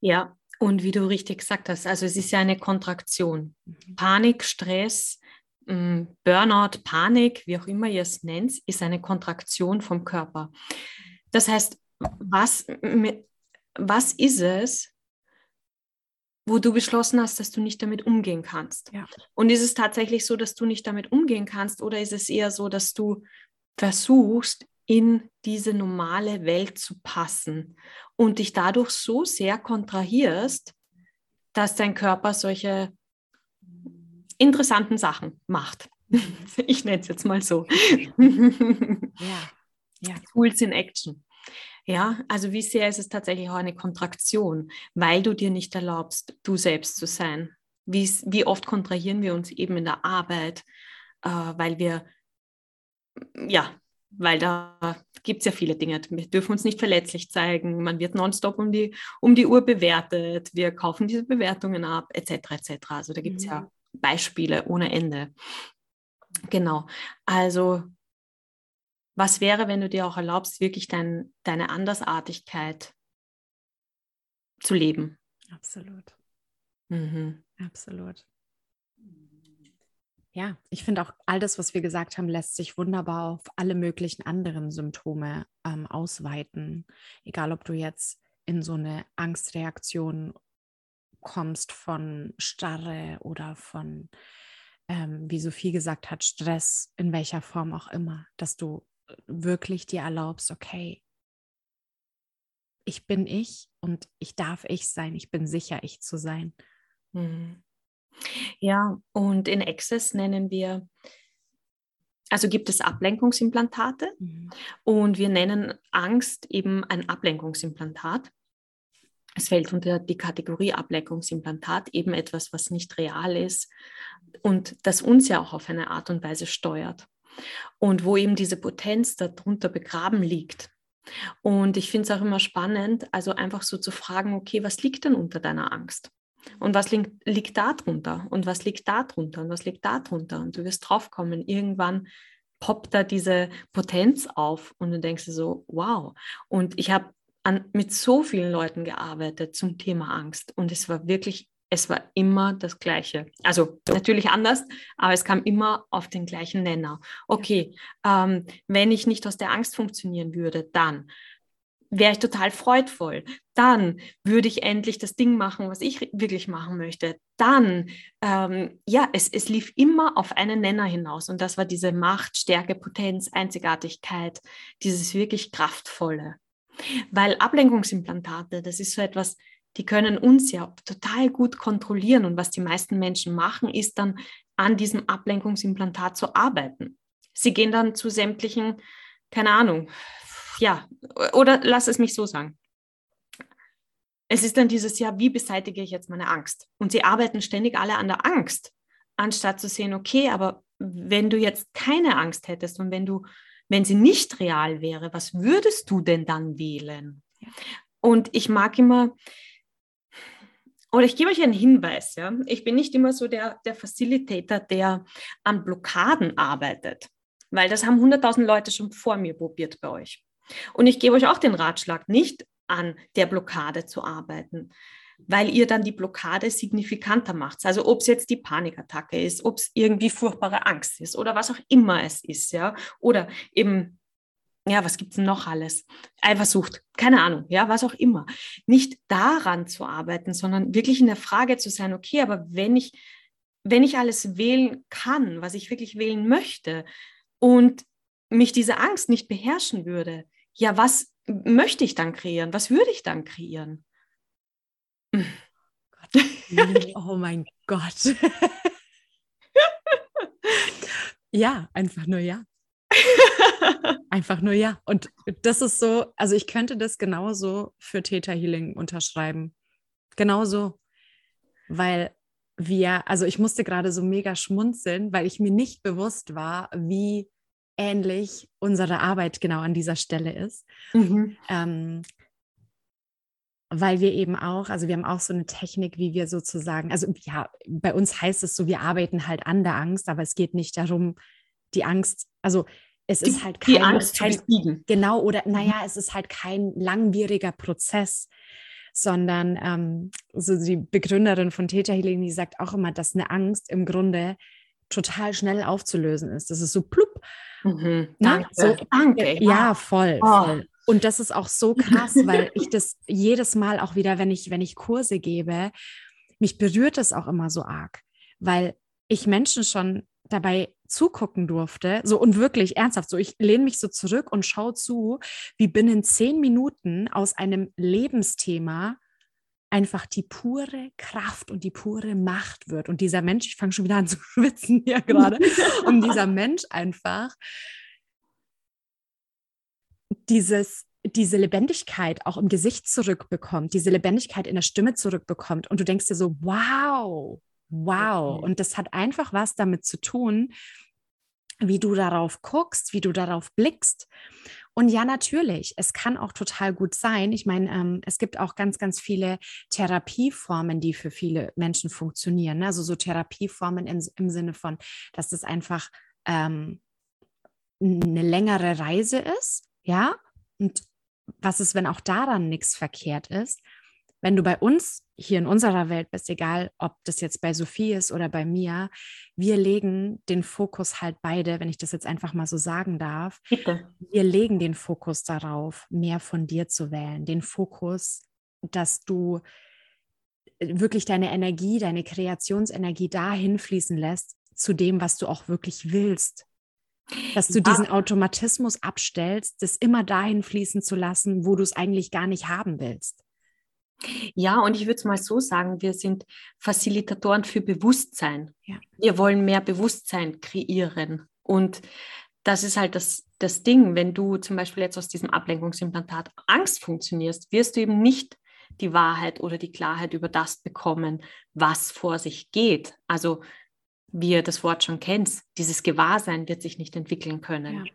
Ja, und wie du richtig gesagt hast, also es ist ja eine Kontraktion. Mhm. Panik, Stress, mm, Burnout, Panik, wie auch immer ihr es nennt, ist eine Kontraktion vom Körper. Das heißt, was, was ist es, wo du beschlossen hast, dass du nicht damit umgehen kannst? Ja. Und ist es tatsächlich so, dass du nicht damit umgehen kannst oder ist es eher so, dass du versuchst, in diese normale Welt zu passen und dich dadurch so sehr kontrahierst, dass dein Körper solche interessanten Sachen macht. [LAUGHS] Ich nenne es jetzt mal so. Ja. ja. [LAUGHS] Tools in Action. Ja, also wie sehr ist es tatsächlich auch eine Kontraktion, weil du dir nicht erlaubst, du selbst zu sein. Wie, wie oft kontrahieren wir uns eben in der Arbeit, äh, weil wir, ja, weil da gibt es ja viele Dinge. Wir dürfen uns nicht verletzlich zeigen, man wird nonstop um die, um die Uhr bewertet, wir kaufen diese Bewertungen ab, etc. etc. Also da gibt es mhm. ja Beispiele ohne Ende. Genau. Also was wäre, wenn du dir auch erlaubst, wirklich dein, deine Andersartigkeit zu leben? Absolut. Mhm. Absolut. Ja, ich finde auch all das, was wir gesagt haben, lässt sich wunderbar auf alle möglichen anderen Symptome ähm, ausweiten. Egal, ob du jetzt in so eine Angstreaktion kommst von Starre oder von, ähm, wie Sophie gesagt hat, Stress, in welcher Form auch immer, dass du wirklich dir erlaubst, okay, ich bin ich und ich darf ich sein, ich bin sicher, ich zu sein. Mhm. Ja, und in Access nennen wir, also gibt es Ablenkungsimplantate mhm. und wir nennen Angst eben ein Ablenkungsimplantat. Es fällt unter die Kategorie Ablenkungsimplantat, eben etwas, was nicht real ist und das uns ja auch auf eine Art und Weise steuert und wo eben diese Potenz darunter begraben liegt. Und ich finde es auch immer spannend, also einfach so zu fragen, okay, was liegt denn unter deiner Angst? Und was liegt, liegt da drunter? Und was liegt da drunter? Und was liegt da drunter? Und du wirst draufkommen, irgendwann poppt da diese Potenz auf und du denkst dir so, wow. Und ich habe mit so vielen Leuten gearbeitet zum Thema Angst und es war wirklich es war immer das Gleiche. Also natürlich anders, aber es kam immer auf den gleichen Nenner. Okay, ähm, wenn ich nicht aus der Angst funktionieren würde, dann wäre ich total freudvoll. Dann würde ich endlich das Ding machen, was ich wirklich machen möchte. Dann, ähm, ja, es, es lief immer auf einen Nenner hinaus. Und das war diese Macht, Stärke, Potenz, Einzigartigkeit, dieses wirklich Kraftvolle. Weil Ablenkungsimplantate, das ist so etwas, die können uns ja total gut kontrollieren. Und was die meisten Menschen machen, ist dann an diesem Ablenkungsimplantat zu arbeiten. Sie gehen dann zu sämtlichen, keine Ahnung, ja, oder lass es mich so sagen. Es ist dann dieses Jahr, wie beseitige ich jetzt meine Angst? Und sie arbeiten ständig alle an der Angst, anstatt zu sehen, okay, aber wenn du jetzt keine Angst hättest und wenn du, wenn sie nicht real wäre, was würdest du denn dann wählen? Ja. Und ich mag immer, oder ich gebe euch einen Hinweis, ja. Ich bin nicht immer so der, der Facilitator, der an Blockaden arbeitet, weil das haben 100.000 Leute schon vor mir probiert bei euch. Und ich gebe euch auch den Ratschlag, nicht an der Blockade zu arbeiten, weil ihr dann die Blockade signifikanter macht. Also ob es jetzt die Panikattacke ist, ob es irgendwie furchtbare Angst ist oder was auch immer es ist, ja. Oder eben ja, was gibt es noch alles? Eifersucht, keine Ahnung, ja, was auch immer. Nicht daran zu arbeiten, sondern wirklich in der Frage zu sein, okay, aber wenn ich, wenn ich alles wählen kann, was ich wirklich wählen möchte und mich diese Angst nicht beherrschen würde, ja, was möchte ich dann kreieren? Was würde ich dann kreieren? oh mein Gott. ja, einfach nur ja. Einfach nur ja. Und das ist so, also ich könnte das genauso für Theta Healing unterschreiben. Genauso. Weil wir, also ich musste gerade so mega schmunzeln, weil ich mir nicht bewusst war, wie ähnlich unsere Arbeit genau an dieser Stelle ist. Mhm. Ähm, weil wir eben auch, also wir haben auch so eine Technik, wie wir sozusagen, also ja, bei uns heißt es so, wir arbeiten halt an der Angst, aber es geht nicht darum, die Angst, also es die, ist halt kein, die Angst kein zu besiegen. genau oder mhm. naja, es ist halt kein langwieriger Prozess, sondern ähm, so die Begründerin von Theta Healing, die sagt auch immer, dass eine Angst im Grunde total schnell aufzulösen ist. Das ist so plupp. Mhm. Danke. So, Danke. Ja, voll, oh. voll. Und das ist auch so [LAUGHS] krass, weil ich das jedes Mal auch wieder, wenn ich, wenn ich Kurse gebe, mich berührt das auch immer so arg, weil ich Menschen schon dabei zugucken durfte, so und wirklich ernsthaft, so ich lehne mich so zurück und schaue zu, wie binnen zehn Minuten aus einem Lebensthema einfach die pure Kraft und die pure Macht wird. Und dieser Mensch, ich fange schon wieder an zu [LAUGHS] schwitzen hier gerade, und [LAUGHS] dieser Mensch einfach dieses, diese Lebendigkeit auch im Gesicht zurückbekommt, diese Lebendigkeit in der Stimme zurückbekommt. Und du denkst dir so, wow, wow. Und das hat einfach was damit zu tun, wie du darauf guckst, wie du darauf blickst. Und ja, natürlich, es kann auch total gut sein. Ich meine, ähm, es gibt auch ganz, ganz viele Therapieformen, die für viele Menschen funktionieren. Ne? Also so Therapieformen im, im Sinne von, dass das einfach ähm, eine längere Reise ist, ja. Und was ist, wenn auch daran nichts verkehrt ist? Wenn du bei uns hier in unserer Welt bist, egal ob das jetzt bei Sophie ist oder bei mir, wir legen den Fokus halt beide, wenn ich das jetzt einfach mal so sagen darf, Bitte. wir legen den Fokus darauf, mehr von dir zu wählen, den Fokus, dass du wirklich deine Energie, deine Kreationsenergie dahin fließen lässt, zu dem, was du auch wirklich willst. Dass du ja. diesen Automatismus abstellst, das immer dahin fließen zu lassen, wo du es eigentlich gar nicht haben willst. Ja, und ich würde es mal so sagen, wir sind Facilitatoren für Bewusstsein. Ja. Wir wollen mehr Bewusstsein kreieren. Und das ist halt das, das Ding, wenn du zum Beispiel jetzt aus diesem Ablenkungsimplantat Angst funktionierst, wirst du eben nicht die Wahrheit oder die Klarheit über das bekommen, was vor sich geht. Also, wie ihr das Wort schon kennt, dieses Gewahrsein wird sich nicht entwickeln können. Ja.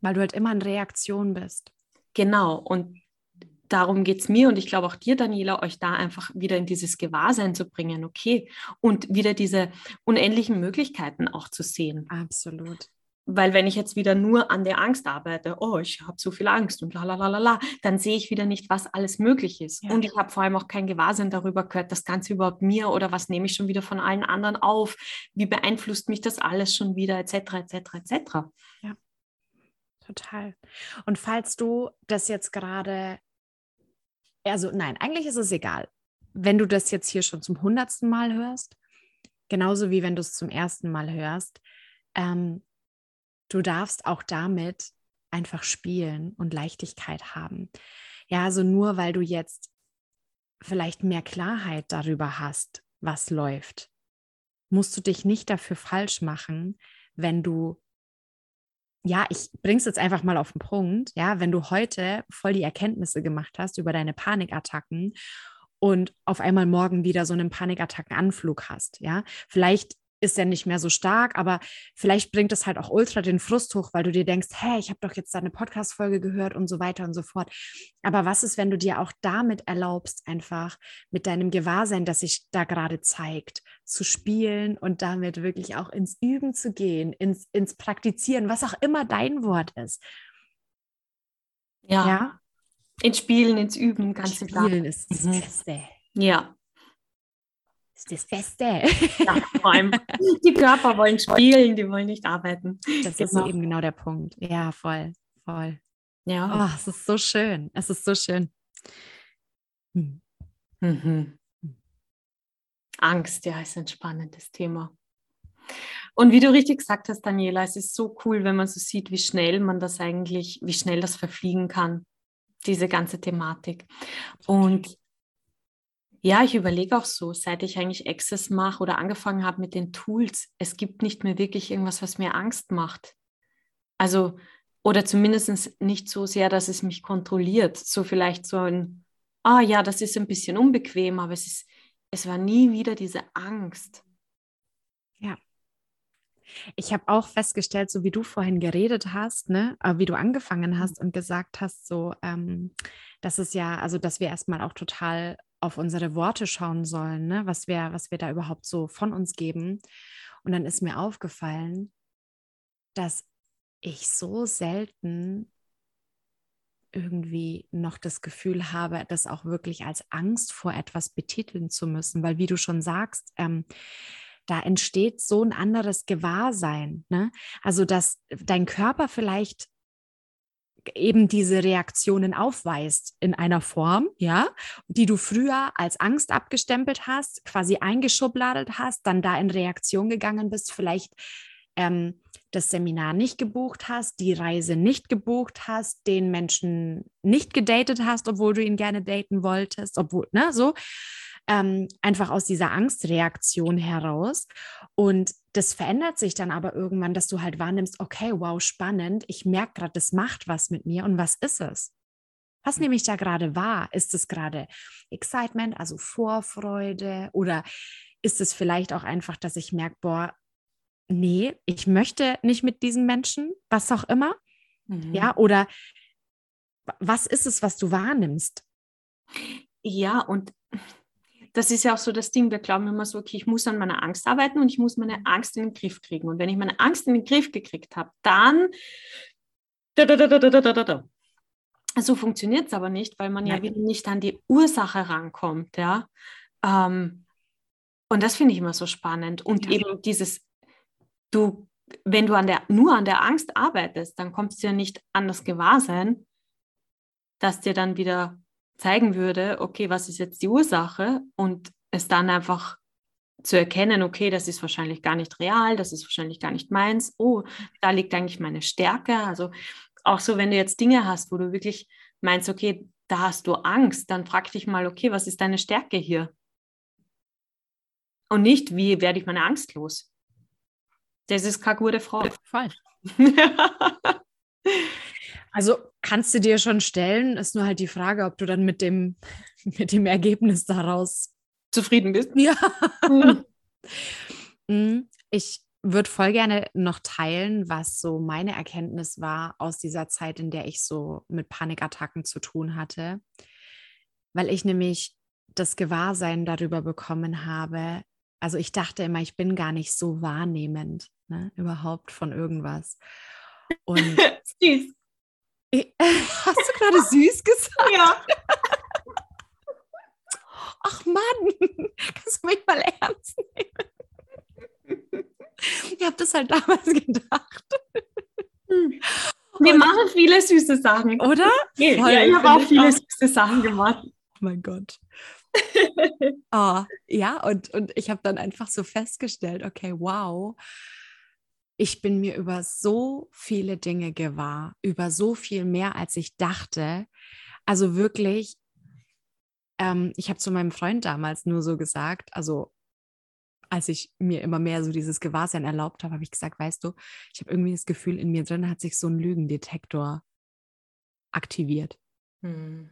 Weil du halt immer in Reaktion bist. Genau. Und darum geht es mir und ich glaube auch dir, Daniela, euch da einfach wieder in dieses Gewahrsein zu bringen, okay, und wieder diese unendlichen Möglichkeiten auch zu sehen. Absolut. Weil wenn ich jetzt wieder nur an der Angst arbeite, oh, ich habe so viel Angst und la la la la la, dann sehe ich wieder nicht, was alles möglich ist. Ja. Und ich habe vor allem auch kein Gewahrsein darüber gehört, das Ganze überhaupt mir oder was nehme ich schon wieder von allen anderen auf, wie beeinflusst mich das alles schon wieder, etc., etc., etc. Ja, total. Und falls du das jetzt gerade also nein, eigentlich ist es egal. Wenn du das jetzt hier schon zum hundertsten Mal hörst, genauso wie wenn du es zum ersten Mal hörst, ähm, du darfst auch damit einfach spielen und Leichtigkeit haben. Ja, also nur weil du jetzt vielleicht mehr Klarheit darüber hast, was läuft, musst du dich nicht dafür falsch machen, wenn du ja, ich bring's jetzt einfach mal auf den Punkt, ja, wenn du heute voll die Erkenntnisse gemacht hast über deine Panikattacken und auf einmal morgen wieder so einen Panikattackenanflug hast, ja, vielleicht ist er nicht mehr so stark, aber vielleicht bringt es halt auch ultra den Frust hoch, weil du dir denkst, hey, ich habe doch jetzt deine Podcast-Folge gehört und so weiter und so fort. Aber was ist, wenn du dir auch damit erlaubst, einfach mit deinem Gewahrsein, das sich da gerade zeigt, zu spielen und damit wirklich auch ins Üben zu gehen, ins, ins Praktizieren, was auch immer dein Wort ist. Ja. ja? Ins Spielen, ins Üben, ganz Spielen klar. Spielen ist das mhm. Beste. Ja, das Beste. Ja, vor allem [LAUGHS] die Körper wollen spielen, die wollen nicht arbeiten. Das genau. ist eben genau der Punkt. Ja, voll, voll. Ja. Oh, es ist so schön. Es ist so schön. Hm. Mhm. Angst, ja, ist ein spannendes Thema. Und wie du richtig gesagt hast, Daniela, es ist so cool, wenn man so sieht, wie schnell man das eigentlich, wie schnell das verfliegen kann, diese ganze Thematik. Und ja, ich überlege auch so, seit ich eigentlich Access mache oder angefangen habe mit den Tools, es gibt nicht mehr wirklich irgendwas, was mir Angst macht. Also, oder zumindest nicht so sehr, dass es mich kontrolliert. So vielleicht so ein, ah ja, das ist ein bisschen unbequem, aber es ist, es war nie wieder diese Angst. Ja. Ich habe auch festgestellt, so wie du vorhin geredet hast, ne, äh, wie du angefangen mhm. hast und gesagt hast, so, ähm, dass es ja, also dass wir erstmal auch total auf unsere Worte schauen sollen, ne, was wir, was wir da überhaupt so von uns geben. Und dann ist mir aufgefallen, dass ich so selten irgendwie noch das Gefühl habe, das auch wirklich als Angst vor etwas betiteln zu müssen, weil wie du schon sagst, ähm, da entsteht so ein anderes Gewahrsein. Ne? Also, dass dein Körper vielleicht eben diese Reaktionen aufweist in einer Form, ja, die du früher als Angst abgestempelt hast, quasi eingeschubladet hast, dann da in Reaktion gegangen bist, vielleicht ähm, das Seminar nicht gebucht hast, die Reise nicht gebucht hast, den Menschen nicht gedatet hast, obwohl du ihn gerne daten wolltest, obwohl, ne, so ähm, einfach aus dieser Angstreaktion heraus. Und das verändert sich dann aber irgendwann, dass du halt wahrnimmst, okay, wow, spannend, ich merke gerade, das macht was mit mir. Und was ist es? Was nehme ich da gerade wahr? Ist es gerade Excitement, also Vorfreude? Oder ist es vielleicht auch einfach, dass ich merke, boah, nee, ich möchte nicht mit diesen Menschen, was auch immer? Mhm. Ja, oder was ist es, was du wahrnimmst? Ja, und das ist ja auch so das Ding, wir glauben immer so, okay, ich muss an meiner Angst arbeiten und ich muss meine Angst in den Griff kriegen. Und wenn ich meine Angst in den Griff gekriegt habe, dann da, da, da, da, da, da, da. So funktioniert es aber nicht, weil man Nein. ja wieder nicht an die Ursache rankommt, ja. Ähm, und das finde ich immer so spannend. Und ja. eben dieses, du, wenn du an der, nur an der Angst arbeitest, dann kommst du ja nicht an das Gewahrsein, dass dir dann wieder zeigen würde, okay, was ist jetzt die Ursache und es dann einfach zu erkennen, okay, das ist wahrscheinlich gar nicht real, das ist wahrscheinlich gar nicht meins, oh, da liegt eigentlich meine Stärke. Also auch so, wenn du jetzt Dinge hast, wo du wirklich meinst, okay, da hast du Angst, dann frag dich mal, okay, was ist deine Stärke hier? Und nicht, wie werde ich meine Angst los? Das ist keine gute Frage. Voll. [LAUGHS] Also kannst du dir schon stellen, ist nur halt die Frage, ob du dann mit dem, [LAUGHS] mit dem Ergebnis daraus zufrieden bist. Ja. Mhm. [LAUGHS] Ich würde voll gerne noch teilen, was so meine Erkenntnis war aus dieser Zeit, in der ich so mit Panikattacken zu tun hatte, weil ich nämlich das Gewahrsein darüber bekommen habe. Also ich dachte immer, ich bin gar nicht so wahrnehmend, ne, überhaupt von irgendwas. Und. [LAUGHS] [LAUGHS] Hast du gerade süß gesagt? Ja. Ach Mann, [LAUGHS] kannst du mich mal ernst nehmen? Ich habe das halt damals gedacht. Wir Und, machen viele süße Sachen. Oder? Ja, ja ich habe auch viele auch. süße Sachen gemacht. Oh mein Gott. oh, [LAUGHS] ja, und, und ich habe dann einfach so festgestellt, okay, wow, ich bin mir über so viele Dinge gewahr, über so viel mehr, als ich dachte. Also wirklich, ähm, ich habe zu meinem Freund damals nur so gesagt, also als ich mir immer mehr so dieses Gewahrsein erlaubt habe, habe ich gesagt, weißt du, ich habe irgendwie das Gefühl, in mir drin hat sich so ein Lügendetektor aktiviert. Hm.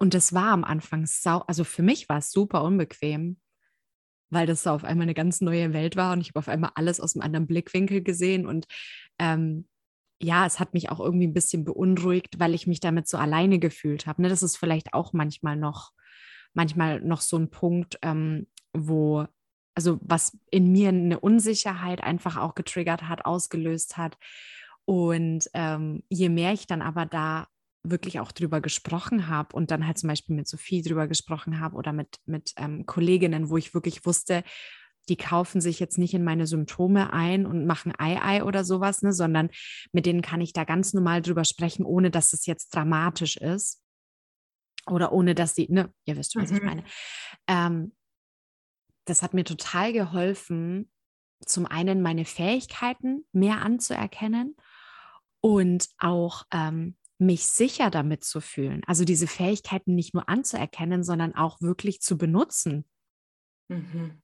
Und das war am Anfang sau, also für mich war es super unbequem, weil das so auf einmal eine ganz neue Welt war und ich habe auf einmal alles aus einem anderen Blickwinkel gesehen und ähm, ja, es hat mich auch irgendwie ein bisschen beunruhigt, weil ich mich damit so alleine gefühlt habe. Ne? Das ist vielleicht auch manchmal noch, manchmal noch so ein Punkt, ähm, wo, also was in mir eine Unsicherheit einfach auch getriggert hat, ausgelöst hat. Und ähm, je mehr ich dann aber da wirklich auch drüber gesprochen habe und dann halt zum Beispiel mit Sophie drüber gesprochen habe oder mit, mit ähm, Kolleginnen, wo ich wirklich wusste, die kaufen sich jetzt nicht in meine Symptome ein und machen Ei-Ei oder sowas, ne, sondern mit denen kann ich da ganz normal drüber sprechen, ohne dass es jetzt dramatisch ist. Oder ohne dass sie, ne, ihr wisst schon, was mhm. ich meine. Ähm, das hat mir total geholfen, zum einen meine Fähigkeiten mehr anzuerkennen und auch ähm, mich sicher damit zu fühlen. Also diese Fähigkeiten nicht nur anzuerkennen, sondern auch wirklich zu benutzen. Mhm.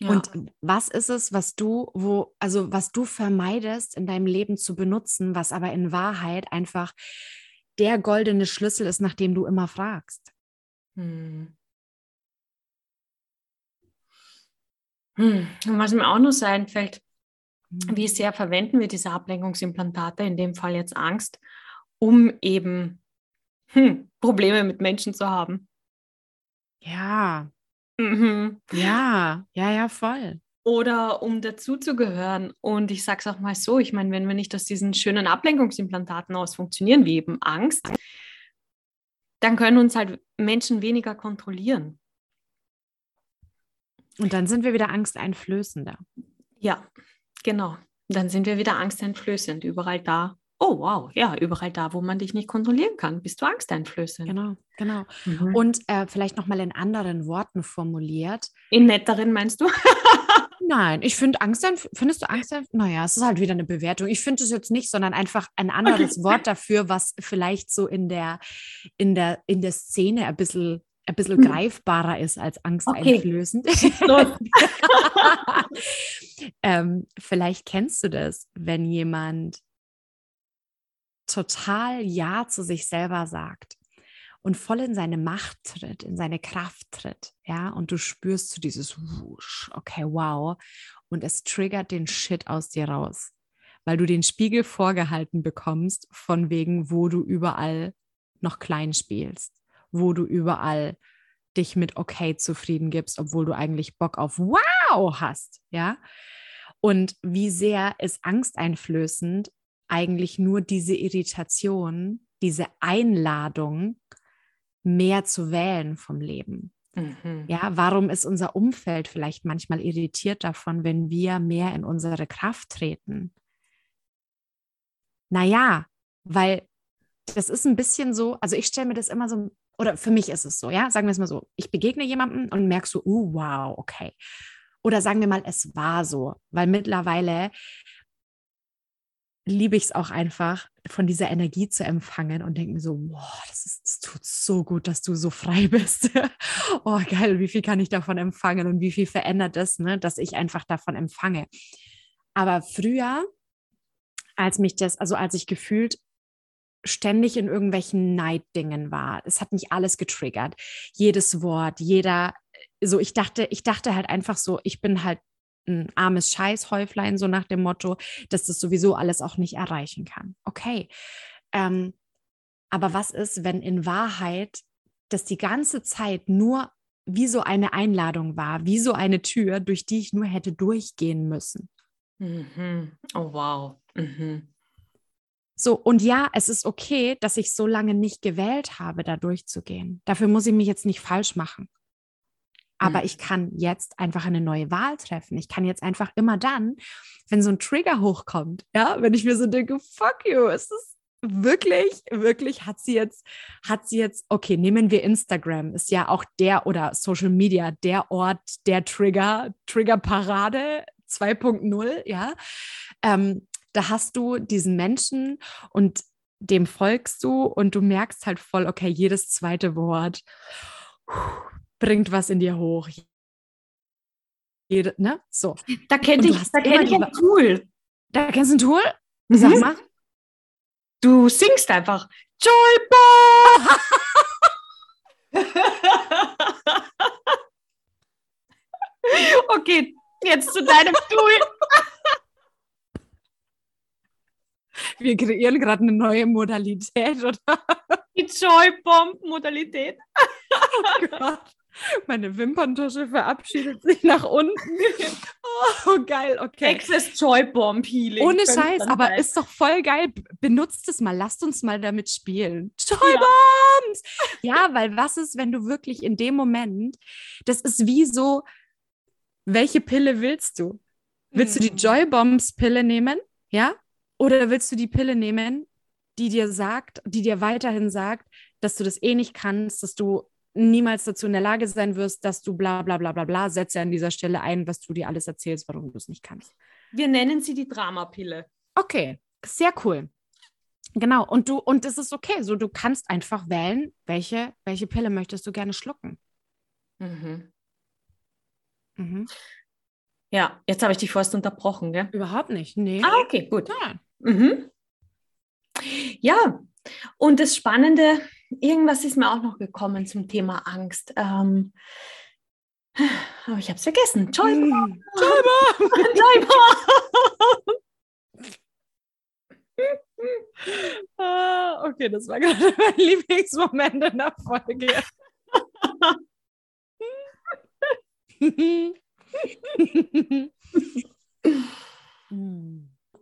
Ja. Und was ist es, was du, wo, also was du vermeidest in deinem Leben zu benutzen, was aber in Wahrheit einfach der goldene Schlüssel ist, nach dem du immer fragst? Hm. Hm. Und was mir auch noch so einfällt, hm. wie sehr verwenden wir diese Ablenkungsimplantate, in dem Fall jetzt Angst, um eben hm, Probleme mit Menschen zu haben. Ja. Mhm. Ja, ja, ja, voll. Oder um dazuzugehören. Und ich sage es auch mal so, ich meine, wenn wir nicht aus diesen schönen Ablenkungsimplantaten aus funktionieren, wie eben Angst, dann können uns halt Menschen weniger kontrollieren. Und dann sind wir wieder angsteinflößender. Ja, genau. Dann sind wir wieder angsteinflößend. Überall da, oh wow, ja, überall da, wo man dich nicht kontrollieren kann, bist du angsteinflößend. Genau, genau. Mhm. Und äh, vielleicht nochmal in anderen Worten formuliert. In netteren meinst du? [LAUGHS] Nein, ich finde Angst, findest du Angst? Naja, es ist halt wieder eine Bewertung. Ich finde es jetzt nicht, sondern einfach ein anderes okay. Wort dafür, was vielleicht so in der, in der, in der Szene ein bisschen ein bisschen hm. greifbarer ist als angsteinflößend. Okay. [LAUGHS] ähm, vielleicht kennst du das, wenn jemand total Ja zu sich selber sagt und voll in seine Macht tritt, in seine Kraft tritt, ja, und du spürst so dieses Wusch, okay, wow, und es triggert den Shit aus dir raus, weil du den Spiegel vorgehalten bekommst, von wegen, wo du überall noch klein spielst, wo du überall dich mit okay zufrieden gibst, obwohl du eigentlich Bock auf wow hast, ja. Und wie sehr ist angsteinflößend eigentlich nur diese Irritation, diese Einladung, mehr zu wählen vom Leben. Mhm. Ja, warum ist unser Umfeld vielleicht manchmal irritiert davon, wenn wir mehr in unsere Kraft treten? Naja, weil das ist ein bisschen so, also ich stelle mir das immer so, oder für mich ist es so, ja, sagen wir es mal so, ich begegne jemandem und merke so, uh, wow, okay. Oder sagen wir mal, es war so, weil mittlerweile liebe ich es auch einfach, von dieser Energie zu empfangen und denke mir so, wow, das, ist, das tut so gut, dass du so frei [LAUGHS] bist. oh, geil, wie viel kann ich davon empfangen und wie viel verändert es, ne, dass ich einfach davon empfange. Aber früher, als mich das, also als ich gefühlt ständig in irgendwelchen Neiddingen war, es hat mich alles getriggert. Jedes Wort, jeder, so ich dachte, ich dachte halt einfach so, ich bin halt ein armes Scheißhäuflein, so nach dem Motto, dass das sowieso alles auch nicht erreichen kann. Okay. Ähm, aber was ist, wenn in Wahrheit das die ganze Zeit nur wie so eine Einladung war, wie so eine Tür, durch die ich nur hätte durchgehen müssen? Mhm. Oh, wow. Mhm. So, und ja, es ist okay, dass ich so lange nicht gewählt habe, da durchzugehen. Dafür muss ich mich jetzt nicht falsch machen. Aber mhm. ich kann jetzt einfach eine neue Wahl treffen. Ich kann jetzt einfach immer dann, wenn so ein Trigger hochkommt, ja, wenn ich mir so denke, fuck you, ist das wirklich, wirklich hat sie jetzt, hat sie jetzt, okay, nehmen wir Instagram, ist ja auch der oder Social Media, der Ort der Trigger, Trigger-Parade 2.0, ja. Ähm, da hast du diesen Menschen und dem folgst du und du merkst halt voll, okay, jedes zweite Wort bringt was in dir hoch. Jede, ne? So. Da kenne ich, da kenn ich ein Tool. Da kennst du ein Tool? Mhm. Sag mal. Du singst einfach Joyboy! [LAUGHS] okay, jetzt zu deinem Tool. Wir kreieren gerade eine neue Modalität, oder? Die Joy-Bomb-Modalität. [LAUGHS] Oh Gott. [LAUGHS] Meine Wimperntusche verabschiedet sich nach unten. [LAUGHS] Oh, geil, okay. Access Joy Bomb Healing. Ohne Scheiß, aber sein. ist doch voll geil. Benutzt es mal, lasst uns mal damit spielen. Joy Bombs! Ja. ja, weil was ist, wenn du wirklich in dem Moment, das ist wie so, welche Pille willst du? Willst du die hm. Joy Bombs Pille nehmen? Ja? Oder willst du die Pille nehmen, die dir sagt, die dir weiterhin sagt, dass du das eh nicht kannst, dass du niemals dazu in der Lage sein wirst, dass du bla bla bla bla bla, setze an dieser Stelle ein, was du dir alles erzählst, warum du es nicht kannst. Wir nennen sie die Dramapille. Okay, sehr cool. Genau, und du, und es ist okay, so du kannst einfach wählen, welche, welche Pille möchtest du gerne schlucken. Mhm. Mhm. Ja, jetzt habe ich dich fast unterbrochen, gell? Überhaupt nicht, nee. Ah, okay, gut. Ja. Mhm. Ja, und das Spannende, irgendwas ist mir auch noch gekommen zum Thema Angst. Ähm, Aber ich habe es vergessen. Joy Hm. Joy [LAUGHS] Joy [LAUGHS] Ah, okay, das war gerade [LAUGHS] mein Lieblingsmoment in der Folge.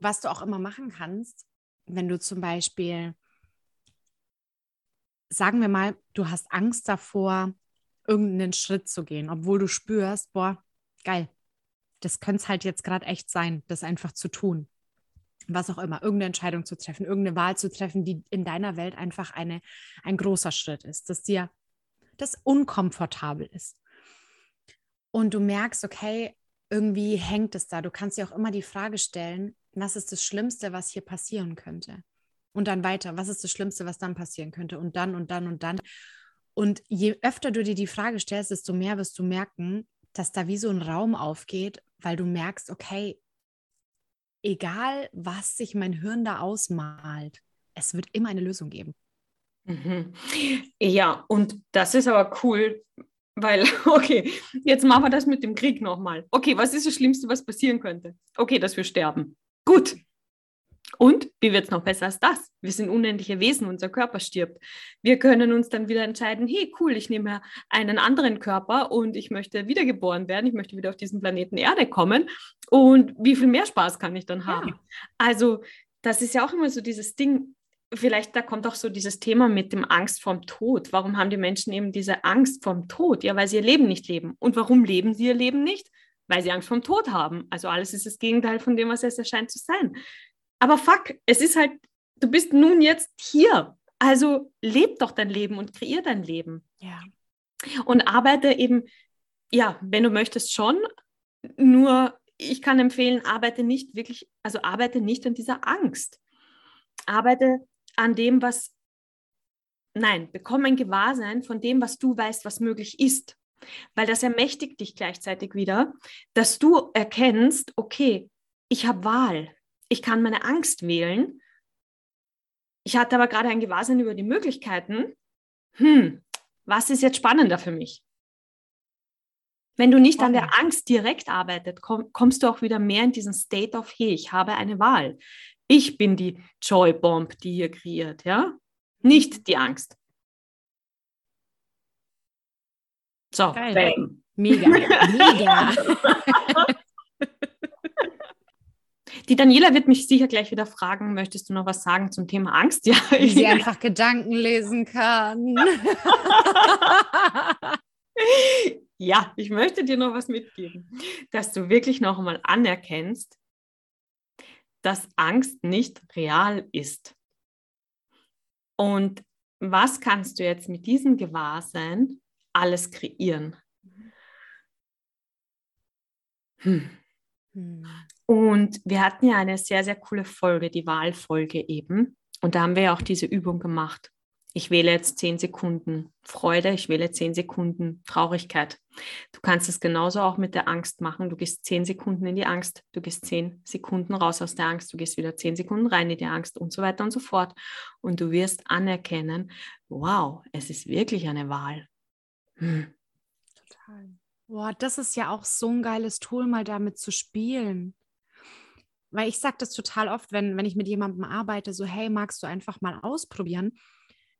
Was du auch immer machen kannst, wenn du zum Beispiel, sagen wir mal, du hast Angst davor, irgendeinen Schritt zu gehen, obwohl du spürst, boah, geil, das könnte es halt jetzt gerade echt sein, das einfach zu tun was auch immer, irgendeine Entscheidung zu treffen, irgendeine Wahl zu treffen, die in deiner Welt einfach eine, ein großer Schritt ist, dass dir das unkomfortabel ist. Und du merkst, okay, irgendwie hängt es da. Du kannst dir auch immer die Frage stellen, was ist das Schlimmste, was hier passieren könnte? Und dann weiter, was ist das Schlimmste, was dann passieren könnte? Und dann und dann und dann. Und je öfter du dir die Frage stellst, desto mehr wirst du merken, dass da wie so ein Raum aufgeht, weil du merkst, okay, egal was sich mein Hirn da ausmalt, es wird immer eine Lösung geben. Mhm. Ja, und das ist aber cool, weil, [LAUGHS] okay, jetzt machen wir das mit dem Krieg nochmal. Okay, was ist das Schlimmste, was passieren könnte? Okay, dass wir sterben. Gut, und wie wird es noch besser als das? Wir sind unendliche Wesen, unser Körper stirbt. Wir können uns dann wieder entscheiden, hey cool, ich nehme einen anderen Körper und ich möchte wiedergeboren werden, ich möchte wieder auf diesen Planeten Erde kommen. Und wie viel mehr Spaß kann ich dann haben? Ja. Also das ist ja auch immer so dieses Ding, vielleicht da kommt auch so dieses Thema mit dem Angst vorm Tod. Warum haben die Menschen eben diese Angst vorm Tod? Ja, weil sie ihr Leben nicht leben. Und warum leben sie ihr Leben nicht? Weil sie Angst vorm Tod haben. Also alles ist das Gegenteil von dem, was es erscheint zu sein. Aber fuck, es ist halt, du bist nun jetzt hier. Also leb doch dein Leben und kreier dein Leben. Ja. Und arbeite eben, ja, wenn du möchtest schon, nur ich kann empfehlen, arbeite nicht wirklich, also arbeite nicht an dieser Angst. Arbeite an dem, was, nein, bekomme ein Gewahrsein von dem, was du weißt, was möglich ist. Weil das ermächtigt dich gleichzeitig wieder, dass du erkennst, okay, ich habe Wahl ich kann meine Angst wählen. Ich hatte aber gerade ein Gewahrsein über die Möglichkeiten. Hm, was ist jetzt spannender für mich? Wenn du nicht an der Angst direkt arbeitet, komm, kommst du auch wieder mehr in diesen State of, hey, ich habe eine Wahl. Ich bin die Joy Bomb, die hier kreiert, ja? Nicht die Angst. So, bam. Mega, [LAUGHS] mega. [LAUGHS] Die Daniela wird mich sicher gleich wieder fragen, möchtest du noch was sagen zum Thema Angst? [LAUGHS] Ja. Wie sie einfach Gedanken lesen kann. [LAUGHS] ja, ich möchte dir noch was mitgeben, dass du wirklich noch einmal anerkennst, dass Angst nicht real ist. Und was kannst du jetzt mit diesem Gewahrsein alles kreieren? Hm. Hm. Und wir hatten ja eine sehr, sehr coole Folge, die Wahlfolge eben. Und da haben wir ja auch diese Übung gemacht. Ich wähle jetzt zehn Sekunden Freude, ich wähle zehn Sekunden Traurigkeit. Du kannst es genauso auch mit der Angst machen. Du gehst zehn Sekunden in die Angst, du gehst zehn Sekunden raus aus der Angst, du gehst wieder zehn Sekunden rein in die Angst und so weiter und so fort. Und du wirst anerkennen, wow, es ist wirklich eine Wahl. Hm. Total. Boah, das ist ja auch so ein geiles Tool, mal damit zu spielen. Weil ich sage das total oft, wenn, wenn ich mit jemandem arbeite, so, hey, magst du einfach mal ausprobieren,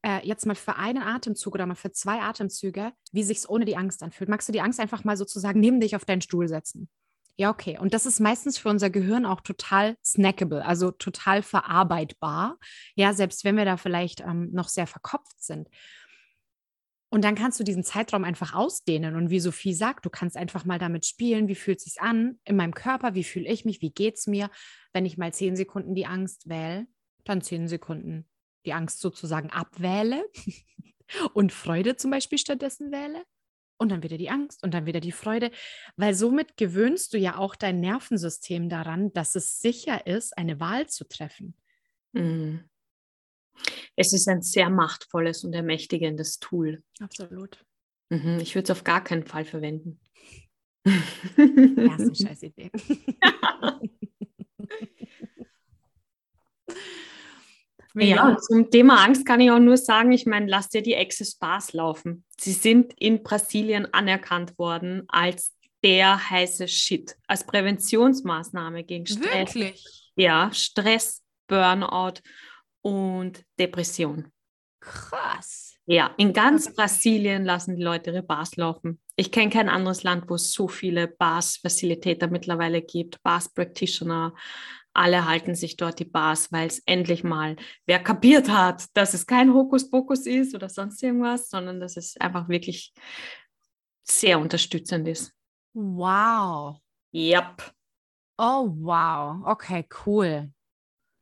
äh, jetzt mal für einen Atemzug oder mal für zwei Atemzüge, wie sich es ohne die Angst anfühlt. Magst du die Angst einfach mal sozusagen neben dich auf deinen Stuhl setzen? Ja, okay. Und das ist meistens für unser Gehirn auch total snackable, also total verarbeitbar. Ja, selbst wenn wir da vielleicht ähm, noch sehr verkopft sind. Und dann kannst du diesen Zeitraum einfach ausdehnen. Und wie Sophie sagt, du kannst einfach mal damit spielen, wie fühlt es sich an in meinem Körper, wie fühle ich mich, wie geht es mir, wenn ich mal zehn Sekunden die Angst wähle, dann zehn Sekunden die Angst sozusagen abwähle [LAUGHS] und Freude zum Beispiel stattdessen wähle. Und dann wieder die Angst und dann wieder die Freude, weil somit gewöhnst du ja auch dein Nervensystem daran, dass es sicher ist, eine Wahl zu treffen. Mhm. Es ist ein sehr machtvolles und ermächtigendes Tool. Absolut. Mhm, ich würde es auf gar keinen Fall verwenden. Ja, ist eine [LAUGHS] scheiß Idee. [LAUGHS] Mega. Ja, zum Thema Angst kann ich auch nur sagen, ich meine, lass dir die Access Bars laufen. Sie sind in Brasilien anerkannt worden als der heiße Shit, als Präventionsmaßnahme gegen Stress. Wirklich? Ja, Stress, Burnout und Depression. Krass. Ja, in ganz Brasilien lassen die Leute ihre Bars laufen. Ich kenne kein anderes Land, wo es so viele Bars-Facilitator mittlerweile gibt, Bars-Practitioner. Alle halten sich dort die Bars, weil es endlich mal wer kapiert hat, dass es kein Hokuspokus ist oder sonst irgendwas, sondern dass es einfach wirklich sehr unterstützend ist. Wow. Yep. Oh, wow. Okay, cool.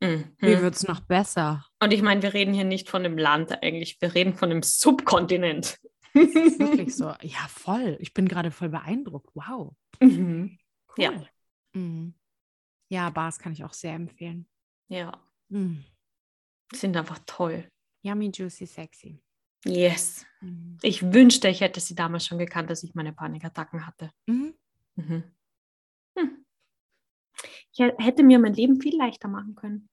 Mhm. Wie wird es noch besser? Und ich meine, wir reden hier nicht von dem Land eigentlich, wir reden von dem Subkontinent. [LAUGHS] Wirklich so. Ja, voll. Ich bin gerade voll beeindruckt. Wow. Mhm. Cool. Ja. Mhm. Ja, Bars kann ich auch sehr empfehlen. Ja. Mhm. Sind einfach toll. Yummy, juicy, sexy. Yes. Mhm. Ich wünschte, ich hätte sie damals schon gekannt, dass ich meine Panikattacken hatte. Mhm. Mhm. Hm. Ich hätte mir mein Leben viel leichter machen können.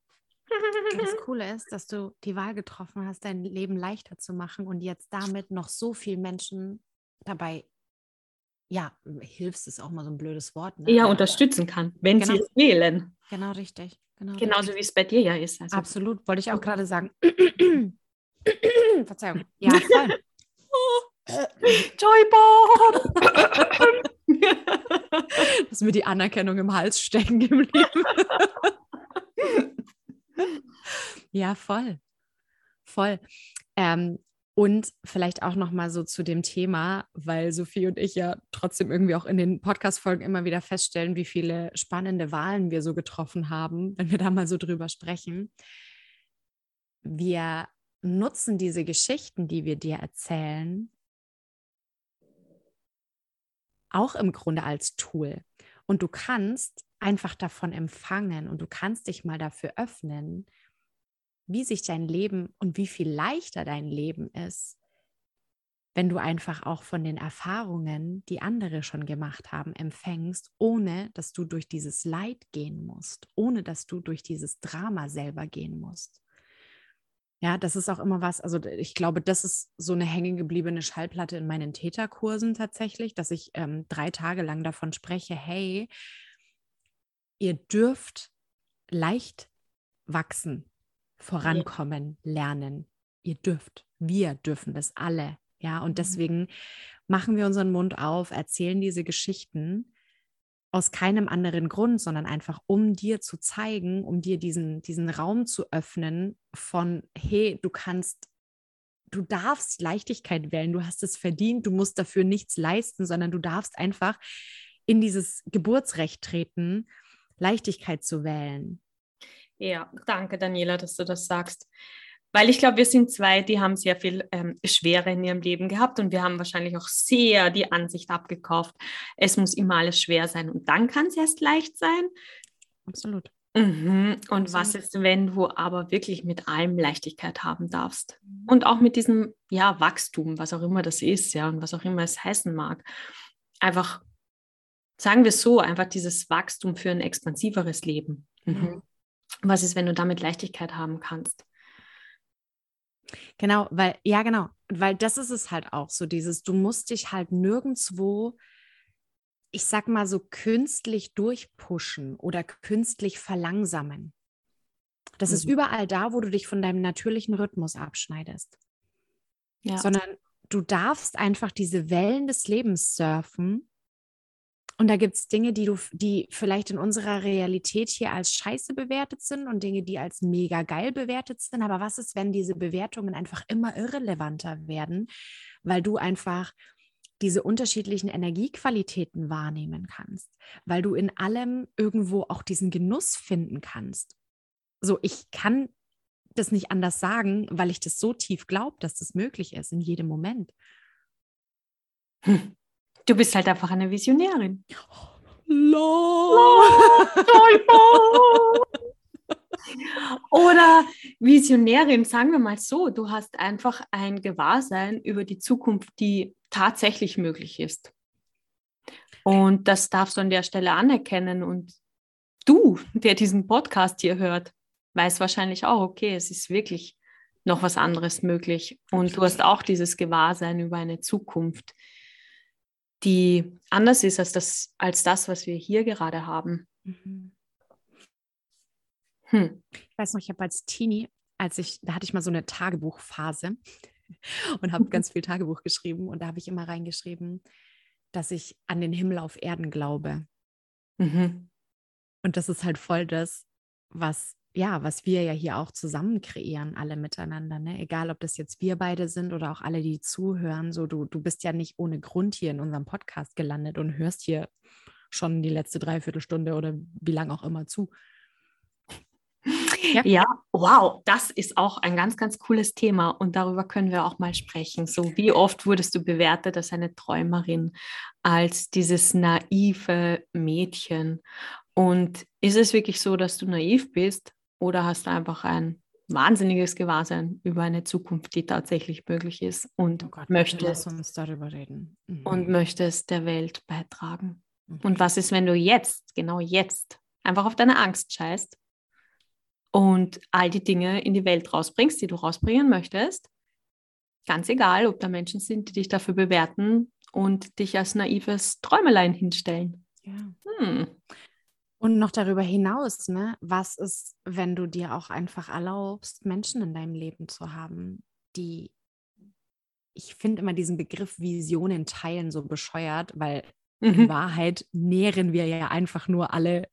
Das [LAUGHS] Coole ist, dass du die Wahl getroffen hast, dein Leben leichter zu machen und jetzt damit noch so vielen Menschen dabei, ja, hilfst ist auch mal so ein blödes Wort. Ne? Ja, unterstützen kann, wenn genau. sie es wählen. Genau, richtig. Genau Genauso wie es bei dir ja ist. Also. Absolut, wollte ich auch gerade sagen. [CLEARS THROAT] Verzeihung. Ja, voll. Joybomb! das ist mir die Anerkennung im Hals stecken geblieben. [LAUGHS] ja, voll. Voll. Ähm, und vielleicht auch noch mal so zu dem Thema, weil Sophie und ich ja trotzdem irgendwie auch in den Podcast-Folgen immer wieder feststellen, wie viele spannende Wahlen wir so getroffen haben, wenn wir da mal so drüber sprechen. Wir nutzen diese Geschichten, die wir dir erzählen, auch im Grunde als Tool. Und du kannst einfach davon empfangen und du kannst dich mal dafür öffnen, wie sich dein Leben und wie viel leichter dein Leben ist, wenn du einfach auch von den Erfahrungen, die andere schon gemacht haben, empfängst, ohne dass du durch dieses Leid gehen musst, ohne dass du durch dieses Drama selber gehen musst. Ja, das ist auch immer was, also ich glaube, das ist so eine hängengebliebene Schallplatte in meinen Täterkursen tatsächlich, dass ich ähm, drei Tage lang davon spreche, hey, ihr dürft leicht wachsen, vorankommen, lernen. Ihr dürft, wir dürfen das alle. Ja, und mhm. deswegen machen wir unseren Mund auf, erzählen diese Geschichten aus keinem anderen Grund, sondern einfach um dir zu zeigen, um dir diesen, diesen Raum zu öffnen von, hey, du kannst, du darfst Leichtigkeit wählen, du hast es verdient, du musst dafür nichts leisten, sondern du darfst einfach in dieses Geburtsrecht treten, Leichtigkeit zu wählen. Ja, danke Daniela, dass du das sagst. Weil ich glaube, wir sind zwei, die haben sehr viel ähm, Schwere in ihrem Leben gehabt und wir haben wahrscheinlich auch sehr die Ansicht abgekauft, es muss immer alles schwer sein und dann kann es erst leicht sein. Absolut. Mhm. Und Absolut. was ist, wenn du aber wirklich mit allem Leichtigkeit haben darfst? Mhm. Und auch mit diesem, ja, Wachstum, was auch immer das ist, ja, und was auch immer es heißen mag. Einfach, sagen wir es so, einfach dieses Wachstum für ein expansiveres Leben. Mhm. Was ist, wenn du damit Leichtigkeit haben kannst? Genau, weil, ja, genau, weil das ist es halt auch so, dieses, du musst dich halt nirgendwo, ich sag mal so, künstlich durchpushen oder künstlich verlangsamen. Das mhm. ist überall da, wo du dich von deinem natürlichen Rhythmus abschneidest. Ja. Sondern du darfst einfach diese Wellen des Lebens surfen und da gibt es Dinge, die du, die vielleicht in unserer Realität hier als scheiße bewertet sind und Dinge, die als mega geil bewertet sind. Aber was ist, wenn diese Bewertungen einfach immer irrelevanter werden, weil du einfach diese unterschiedlichen Energiequalitäten wahrnehmen kannst, weil du in allem irgendwo auch diesen Genuss finden kannst. So, ich kann das nicht anders sagen, weil ich das so tief glaube, dass das möglich ist in jedem Moment. Hm. Du bist halt einfach eine Visionärin. [LAUGHS] Oder Visionärin, sagen wir mal so, du hast einfach ein Gewahrsein über die Zukunft, die tatsächlich möglich ist. Und das darfst du an der Stelle anerkennen. Und du, der diesen Podcast hier hört, weiß wahrscheinlich auch, okay, es ist wirklich noch was anderes möglich. Und du hast auch dieses Gewahrsein über eine Zukunft, die anders ist als das, als das was wir hier gerade haben. Mhm. Hm. Ich weiß noch, ich habe als Teenie, als ich, da hatte ich mal so eine Tagebuchphase [LAUGHS] und habe [LAUGHS] ganz viel Tagebuch geschrieben und da habe ich immer reingeschrieben, dass ich an den Himmel auf Erden glaube. Mhm. Und das ist halt voll das, was ja, was wir ja hier auch zusammen kreieren, alle miteinander, ne? Egal, ob das jetzt wir beide sind oder auch alle, die zuhören. So, du, du bist ja nicht ohne Grund hier in unserem Podcast gelandet und hörst hier schon die letzte Dreiviertelstunde oder wie lange auch immer zu. Ja. ja. wow, das ist auch ein ganz, ganz cooles Thema und darüber können wir auch mal sprechen. So, wie oft wurdest du bewertet als eine Träumerin, als dieses naive Mädchen? Und ist es wirklich so, dass du naiv bist oder hast du einfach ein wahnsinniges Gewahrsein über eine Zukunft, die tatsächlich möglich ist und oh Gott, möchtest uns darüber reden mhm. und möchtest der Welt beitragen. Mhm. Und was ist, wenn du jetzt, genau jetzt, einfach auf deine Angst scheißt und all die Dinge in die Welt rausbringst, die du rausbringen möchtest? Ganz egal, ob da Menschen sind, die dich dafür bewerten und dich als naives Träumelein hinstellen. Ja. Hm. Und noch darüber hinaus, ne, was ist, wenn du dir auch einfach erlaubst, Menschen in deinem Leben zu haben, die, ich finde immer diesen Begriff Visionen teilen so bescheuert, weil mhm. in Wahrheit nähren wir ja einfach nur alle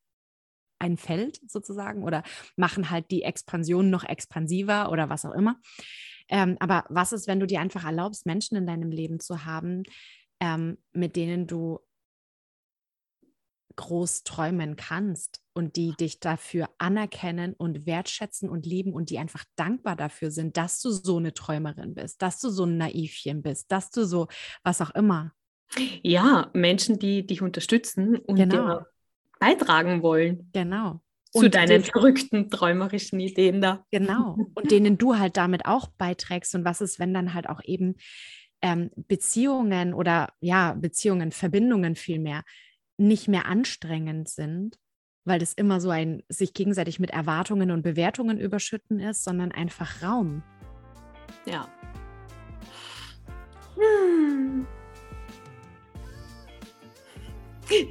ein Feld sozusagen oder machen halt die Expansion noch expansiver oder was auch immer. Ähm, aber was ist, wenn du dir einfach erlaubst, Menschen in deinem Leben zu haben, ähm, mit denen du groß träumen kannst und die dich dafür anerkennen und wertschätzen und lieben und die einfach dankbar dafür sind, dass du so eine Träumerin bist, dass du so ein Naivchen bist, dass du so was auch immer. Ja, Menschen, die dich unterstützen und genau. beitragen wollen. Genau. Zu und deinen verrückten träumerischen Ideen da. Genau. [LAUGHS] Und denen du halt damit auch beiträgst. Und was ist, wenn dann halt auch eben ähm, Beziehungen oder ja, Beziehungen, Verbindungen vielmehr nicht mehr anstrengend sind, weil das immer so ein sich gegenseitig mit Erwartungen und Bewertungen überschütten ist, sondern einfach Raum. Ja. Hm.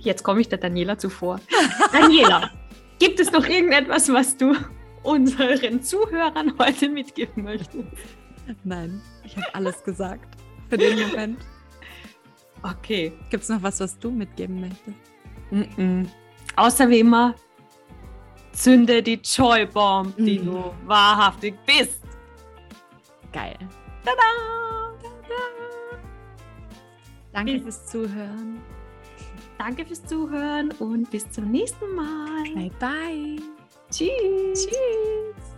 Jetzt komme ich der Daniela zuvor. [LAUGHS] Daniela, gibt es noch irgendetwas, was du unseren Zuhörern heute mitgeben möchtest? Nein, ich habe alles gesagt für den Moment. Okay. Gibt es noch was, was du mitgeben möchtest? Mm -mm. Außer wie immer, zünde die Joy Bomb, die mm. du wahrhaftig bist. Geil. Tada! Tada! Danke fürs Zuhören. Danke fürs Zuhören und bis zum nächsten Mal. Bye bye. Tschüss. Tschüss.